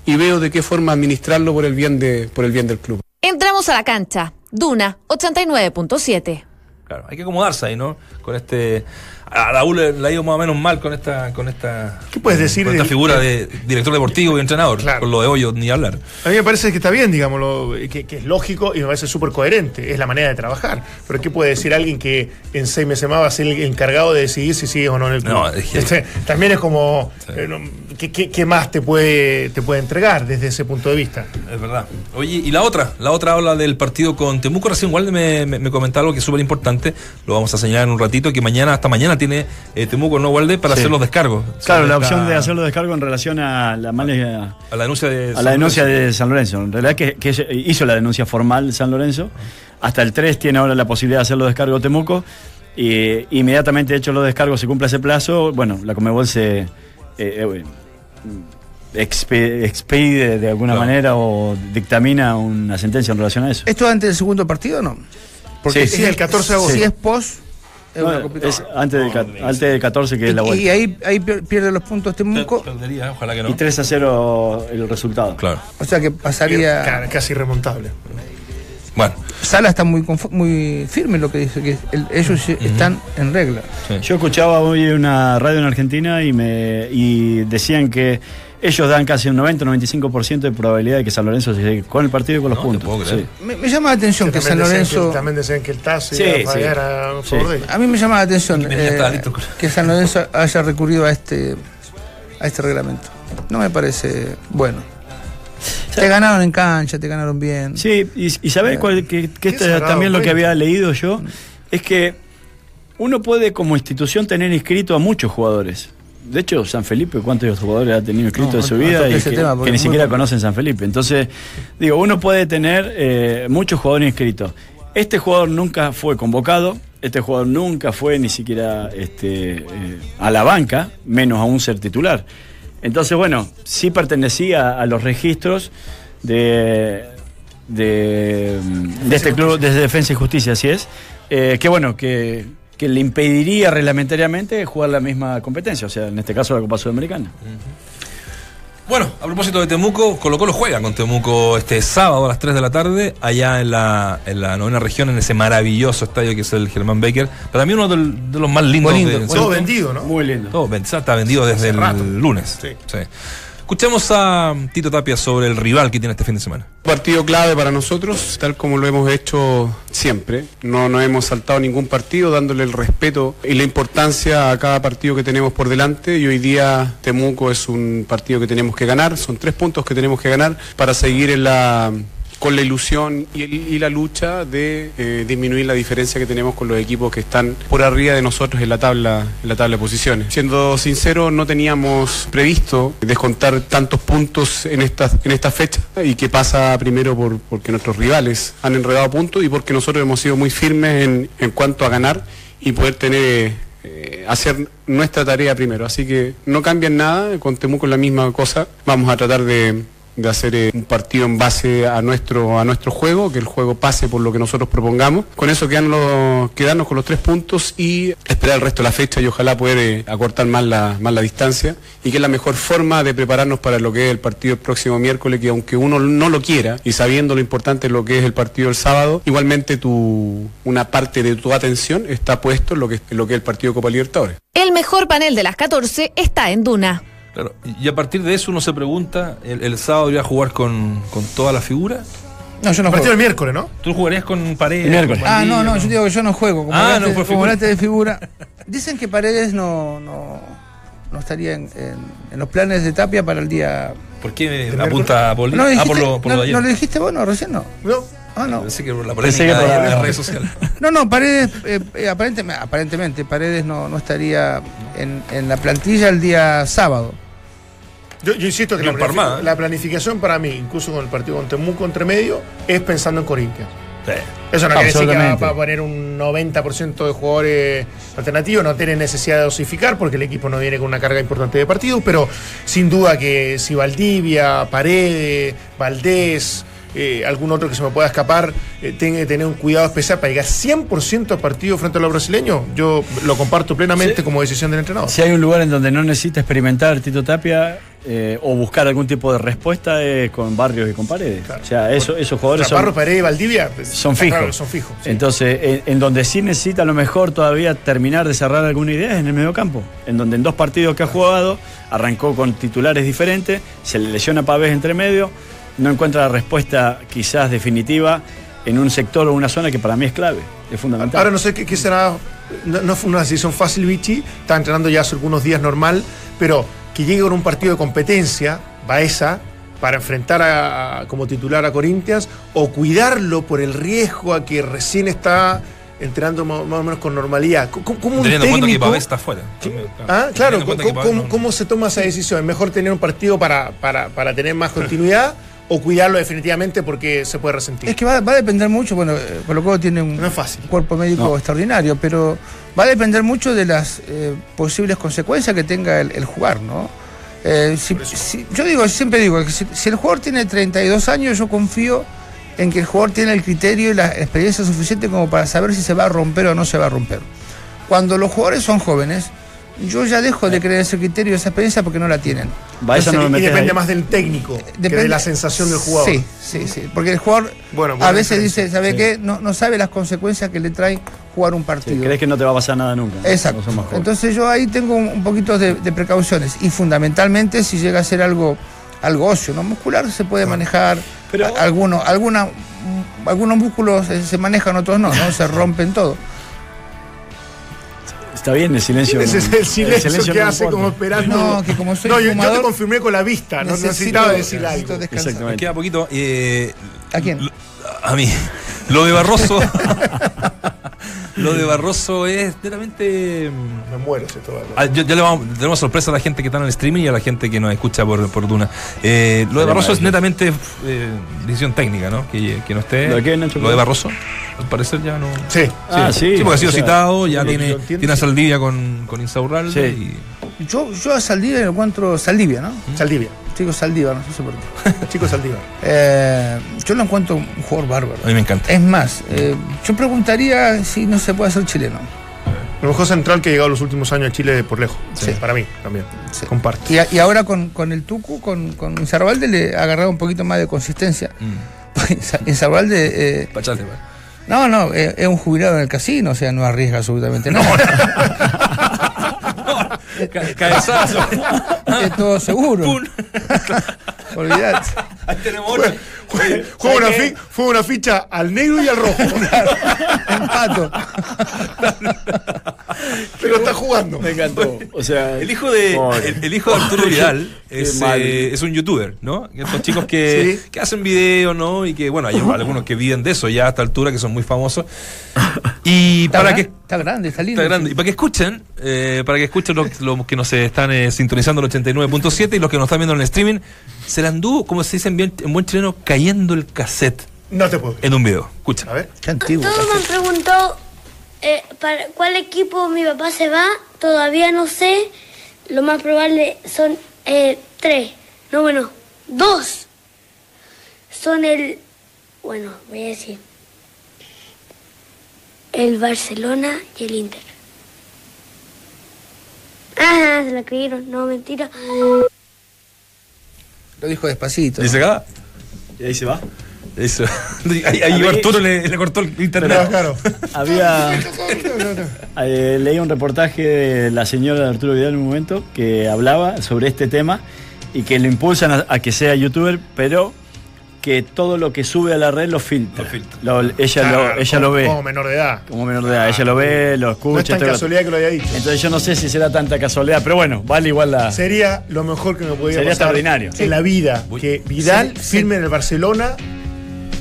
y veo de qué forma administrarlo por el bien, de, por el bien del club. Entramos a la cancha. Duna 89.7. Claro, hay que acomodarse ahí, ¿no? Con este A U le, ha ido más o menos mal con esta, con esta, ¿Qué puedes decir con esta del- figura de director deportivo y entrenador. Claro. Con lo de hoyo ni hablar. A mí me parece que está bien, digámoslo, que, que es lógico y me parece súper coherente. Es la manera de trabajar. Pero ¿qué puede decir alguien que en seis meses más va a ser el encargado de decidir si sigues o no en el club? No, es que- Este, también es como, eh, no, ¿qué, qué- qué más te puede, te puede entregar desde ese punto de vista? Es verdad. Oye, y la otra, la otra habla del partido con Temuco. Recién Walde me, me, me comentaba algo que es súper importante. Lo vamos a señalar en un ratito, que mañana, hasta mañana tiene eh, Temuco, ¿no, Walde? Para Sí. hacer los descargos. Claro, la esta- opción de hacer los descargos en relación a la mala- A la denuncia de. a la denuncia de San Lorenzo. En realidad que, que hizo la denuncia formal San Lorenzo. Hasta el 3 tiene ahora la posibilidad de hacer los descargos Temuco. Y inmediatamente hecho los descargos, se cumple ese plazo, bueno, la Comebol se eh, eh, expide de alguna Claro. manera o dictamina una sentencia en relación a eso. ¿Esto antes del segundo partido o no? Porque Sí. si Sí, el 14 de agosto. Si es post, es No, antes del, antes del 14 que es la Y, y vuelta. ahí, ahí pier- pierde los puntos Temuco, Perdería, ojalá que no. Y 3 a 0 el resultado. Claro. o sea que pasaría... Ca- Casi remontable. Bueno, Sala está muy muy firme en lo que dice, que el- ellos están en regla. Yo escuchaba hoy una radio en Argentina y me y decían que ellos dan casi un 90-95% de probabilidad de que San Lorenzo se llegue con el partido y con los No, puntos. puedo creer. Sí. Me, me llama la atención que, San Lorenzo... que- también decían que el TAS Sí, iba a sí. fallar a favor. A mí me llama la atención eh, que San Lorenzo haya recurrido a este a este reglamento. No me parece bueno. Te ganaron en cancha, te ganaron bien. Sí, y, y sabés cuál, que, que habrá también lo que había leído yo, es que uno puede como institución tener inscrito a muchos jugadores. De hecho, San Felipe, ¿cuántos jugadores ha tenido inscrito No, en su vida? y que, tema, que porque ni siquiera bueno. conocen San Felipe. Entonces, digo, uno puede tener eh, muchos jugadores inscritos. Este jugador nunca fue convocado, este jugador nunca fue ni siquiera este, eh, a la banca, menos aún ser titular. Entonces, bueno, sí pertenecía a los registros de, de, de este club desde Defensa y Justicia, así es. Eh, que bueno, que, que le impediría reglamentariamente jugar la misma competencia, o sea, en este caso la Copa Sudamericana. Bueno, a propósito de Temuco, Colo Colo juega con Temuco este sábado a las 3 de la tarde, allá en la, en la novena región, en ese maravilloso estadio que es el Germán Becker. Para mí uno del- de, los más lindos. Muy lindo, de- Todo vendido, ¿no? Muy lindo. Todo está vendido desde el rato. lunes. Sí. Sí. Escuchemos a Tito Tapia sobre el rival que tiene este fin de semana. Partido clave para nosotros, tal como lo hemos hecho siempre. No nos hemos saltado ningún partido, dándole el respeto y la importancia a cada partido que tenemos por delante. Y hoy día Temuco es un partido que tenemos que ganar, son tres puntos que tenemos que ganar para seguir en la con la ilusión y, el- y la lucha de eh, disminuir la diferencia que tenemos con los equipos que están por arriba de nosotros en la tabla en la tabla de posiciones. Siendo sincero, no teníamos previsto descontar tantos puntos en esta en esta fecha y que pasa primero por porque nuestros rivales han enredado puntos y porque nosotros hemos sido muy firmes en, en cuanto a ganar y poder tener eh, hacer nuestra tarea primero. Así que no cambian nada, con la misma cosa. Vamos a tratar de, de hacer eh, un partido en base a nuestro, a nuestro juego, que el juego pase por lo que nosotros propongamos. Con eso quedarnos, quedarnos con los tres puntos y esperar el resto de la fecha y ojalá poder eh, acortar más la, más la distancia y que es la mejor forma de prepararnos para lo que es el partido el próximo miércoles, que aunque uno no lo quiera y sabiendo lo importante de lo que es el partido el sábado, igualmente tu, una parte de tu atención está puesto en lo que, lo que es el partido Copa Libertadores. El mejor panel de las 14 está en Duna. Claro, y a partir de eso uno se pregunta, ¿el, el sábado iría a jugar con, con toda la figura? No, yo no Partido el juego. miércoles, ¿no? ¿Tú jugarías con Paredes? El miércoles. con Ah, no, no, yo digo que yo no juego. Como, Ah, no, por como figura. hablaste de figura. Dicen que Paredes no, no, no estaría en, en- en los planes de Tapia para el día. ¿Por qué me ¿El apunta a lo ah, por lo, por ¿No, lo de ayer. ¿No lo dijiste vos? No, recién no. No. Ah, no. Pensé que por la polémica que por de la- las redes sociales. No, no, Paredes, eh, eh, aparentemente, aparentemente, Paredes no, no estaría en, en la plantilla el día sábado. Yo, yo insisto que la, planific- ¿eh? la planificación para mí, incluso con el partido con Temuco entre medio, es pensando en Corinthians. Eso no quiere decir que va, a poner un 90% de jugadores alternativos, no tiene necesidad de dosificar porque el equipo no viene con una carga importante de partidos, pero sin duda que si Valdivia, Paredes, Valdés, eh, algún otro que se me pueda escapar, eh, tiene que tener un cuidado especial para llegar 100% al partido frente a los brasileños, yo lo comparto plenamente Sí. como decisión del entrenador. Si hay un lugar en donde no necesita experimentar Tito Tapia, eh, o buscar algún tipo de respuesta es con Barrios y con Paredes. Claro. O sea, eso, esos jugadores Chaparro, son, Paredes y Valdivia son claro fijos. son fijos. sí. Entonces, en, en donde sí necesita a lo mejor todavía terminar de cerrar alguna idea es en el mediocampo. En donde en dos partidos que ha jugado, arrancó con titulares diferentes, se le lesiona Pavés entre medio, no encuentra la respuesta quizás definitiva en un sector o una zona que para mí es clave, es fundamental. Ahora no sé qué, qué será. No, no fue una decisión fácil, Vichy. Está entrenando ya hace algunos días normal, pero que llegue con un partido de competencia, Baeza, para enfrentar a, a- como titular a Corinthians, o cuidarlo por el riesgo a que recién está entrenando más, más o menos con normalidad. ¿Cómo, cómo un Teniendo en cuenta que técnico- está también, Ah, claro, ¿cómo, no- cómo se toma esa decisión? ¿Es mejor tener un partido para, para, para tener más continuidad o cuidarlo definitivamente porque se puede resentir? Es que va, va a depender mucho, bueno, eh, Colo Colo tiene un No es fácil. cuerpo médico No. extraordinario, pero va a depender mucho de las eh, posibles consecuencias que tenga el, el jugar, ¿no? Eh, si- si- yo digo, siempre digo, que si, si el jugador tiene 32 años, yo confío en que el jugador tiene el criterio y la experiencia suficiente como para saber si se va a romper o no se va a romper. Cuando los jugadores son jóvenes, yo ya dejo de creer ese criterio y esa experiencia porque no la tienen. Baeza no y depende ahí. más del técnico que de la sensación del jugador. Sí, sí, sí. Porque el jugador Bueno, a veces diferencia. dice, ¿sabe Sí. qué? No, no sabe las consecuencias que le trae jugar un Sí, partido. crees que no te va a pasar nada nunca. Exacto. No. Entonces yo ahí tengo un un poquito de, de precauciones. Y fundamentalmente si llega a ser algo, algo óseo, ¿no? Muscular se puede manejar. Pero- a- algunos, alguna- mm, algunos músculos eh, se manejan, otros no, ¿no? Se rompen todo. Está bien el silencio. Ese es no- el silencio, que no hace importa. como esperando. No, que como soy No, yo, yo te confirmé con la vista, no necesito- necesitaba decir algo. Exactamente. Me queda poquito. eh, ¿A quién? A mí. Lo de Barroso. lo de Barroso es netamente. mm, Me muero si a- Ah, yo- ya le vamos, tenemos sorpresa a la gente que está en el streaming y a la gente que nos escucha por, por Duna. Eh, lo de Barroso es netamente eh, decisión técnica, ¿no? Que, que no esté. ¿Lo de? Lo de Barroso, al parecer ya no. Sí. Ah, sí. Sí, porque ha sido o sea, citado, ya tiene, tiene a. Saldivia con, con Insaurralde Sí. y Yo, yo a Saldivia lo encuentro Saldivia, ¿no? Saldivia. Digo Saldivia, no sé por qué. Chico Saldivia. Eh, yo lo encuentro un jugador bárbaro. a mí me encanta. Es más, eh, yo preguntaría si no se puede hacer chileno. El mejor central que ha llegado los últimos años a Chile por lejos. Sí. Para mí también. Sí. Comparto. Y, a- y ahora con, con el Tucu, con, con Inzarvalde, le ha agarrado un poquito más de consistencia. Mm. Inzarvalde, eh, Pachate, pa. no, no, eh, es un jubilado en el casino, o sea, no arriesga absolutamente nada. Ca- Cabezazo. es todo seguro. Olvidate. Ahí tenemos otro. Fue- fue una fi- fue una ficha al negro y al rojo. Empato. Pero está jugando. Me encantó. O sea, El hijo de, el, el hijo de Arturo Vidal es, eh, es un youtuber, ¿no? Estos chicos que, Sí. que hacen videos, ¿no? Y que, bueno, hay algunos que viven de eso ya a esta altura, que son muy famosos. Y Está, para gran- que. está grande, está lindo. Está grande. Y para que escuchen, eh, para que escuchen los, los que nos están eh, sintonizando el 89.7 y los que nos están viendo en el streaming, se la anduvo, como se dice en, bien- en buen chileno, cayendo el cassette No te puedo creer. en un video. Escucha. A ver. Qué antiguo. Todos me han preguntado eh, para cuál equipo mi papá se va. Todavía no sé. Lo más probable son eh, tres. No, bueno, dos. Son el. Bueno, voy a decir. El Barcelona y el Inter. Ah, se la creyeron. No, mentira. Lo dijo despacito. Dice acá. Y ahí se va. Ahí, ahí mí- Arturo le, le cortó el internet. Claro, claro. había. Eh, leí un reportaje de la señora de Arturo Vidal en un momento que hablaba sobre este tema y que lo impulsan a, a que sea youtuber, pero que todo lo que sube a la red lo filtra. Lo filtra. Lo- ella Claro, lo, ella como- lo ve Como menor de edad. como menor de edad. Ella lo ve, lo No es escucha. tan todo lo- casualidad que lo haya dicho. Entonces yo no sé si será tanta casualidad, pero bueno, vale igual la. Sería lo mejor que me podía Sería pasar extraordinario. en la vida. Que Vidal Sí, sí. firme en el Barcelona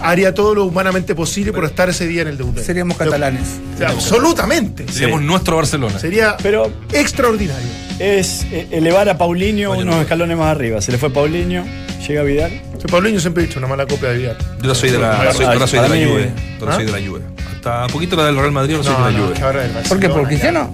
haría todo lo humanamente posible por estar ese día en el debut. Seríamos catalanes. O sea, absolutamente. Seríamos nuestro Barcelona. Sería Pero extraordinario. es eh, elevar a Paulinho Oye, unos no. escalones más arriba. Se le fue Paulinho, llega Vidal. Soy Paulinho siempre he dicho una mala copia de Vidal. Yo soy de la, soy, ahora soy de la Juve. Ahora ¿ah? soy de la Juve. Hasta un poquito la del Real Madrid, ahora soy No, de la no, Juve. el ¿Por qué? ¿Por. Cristiano?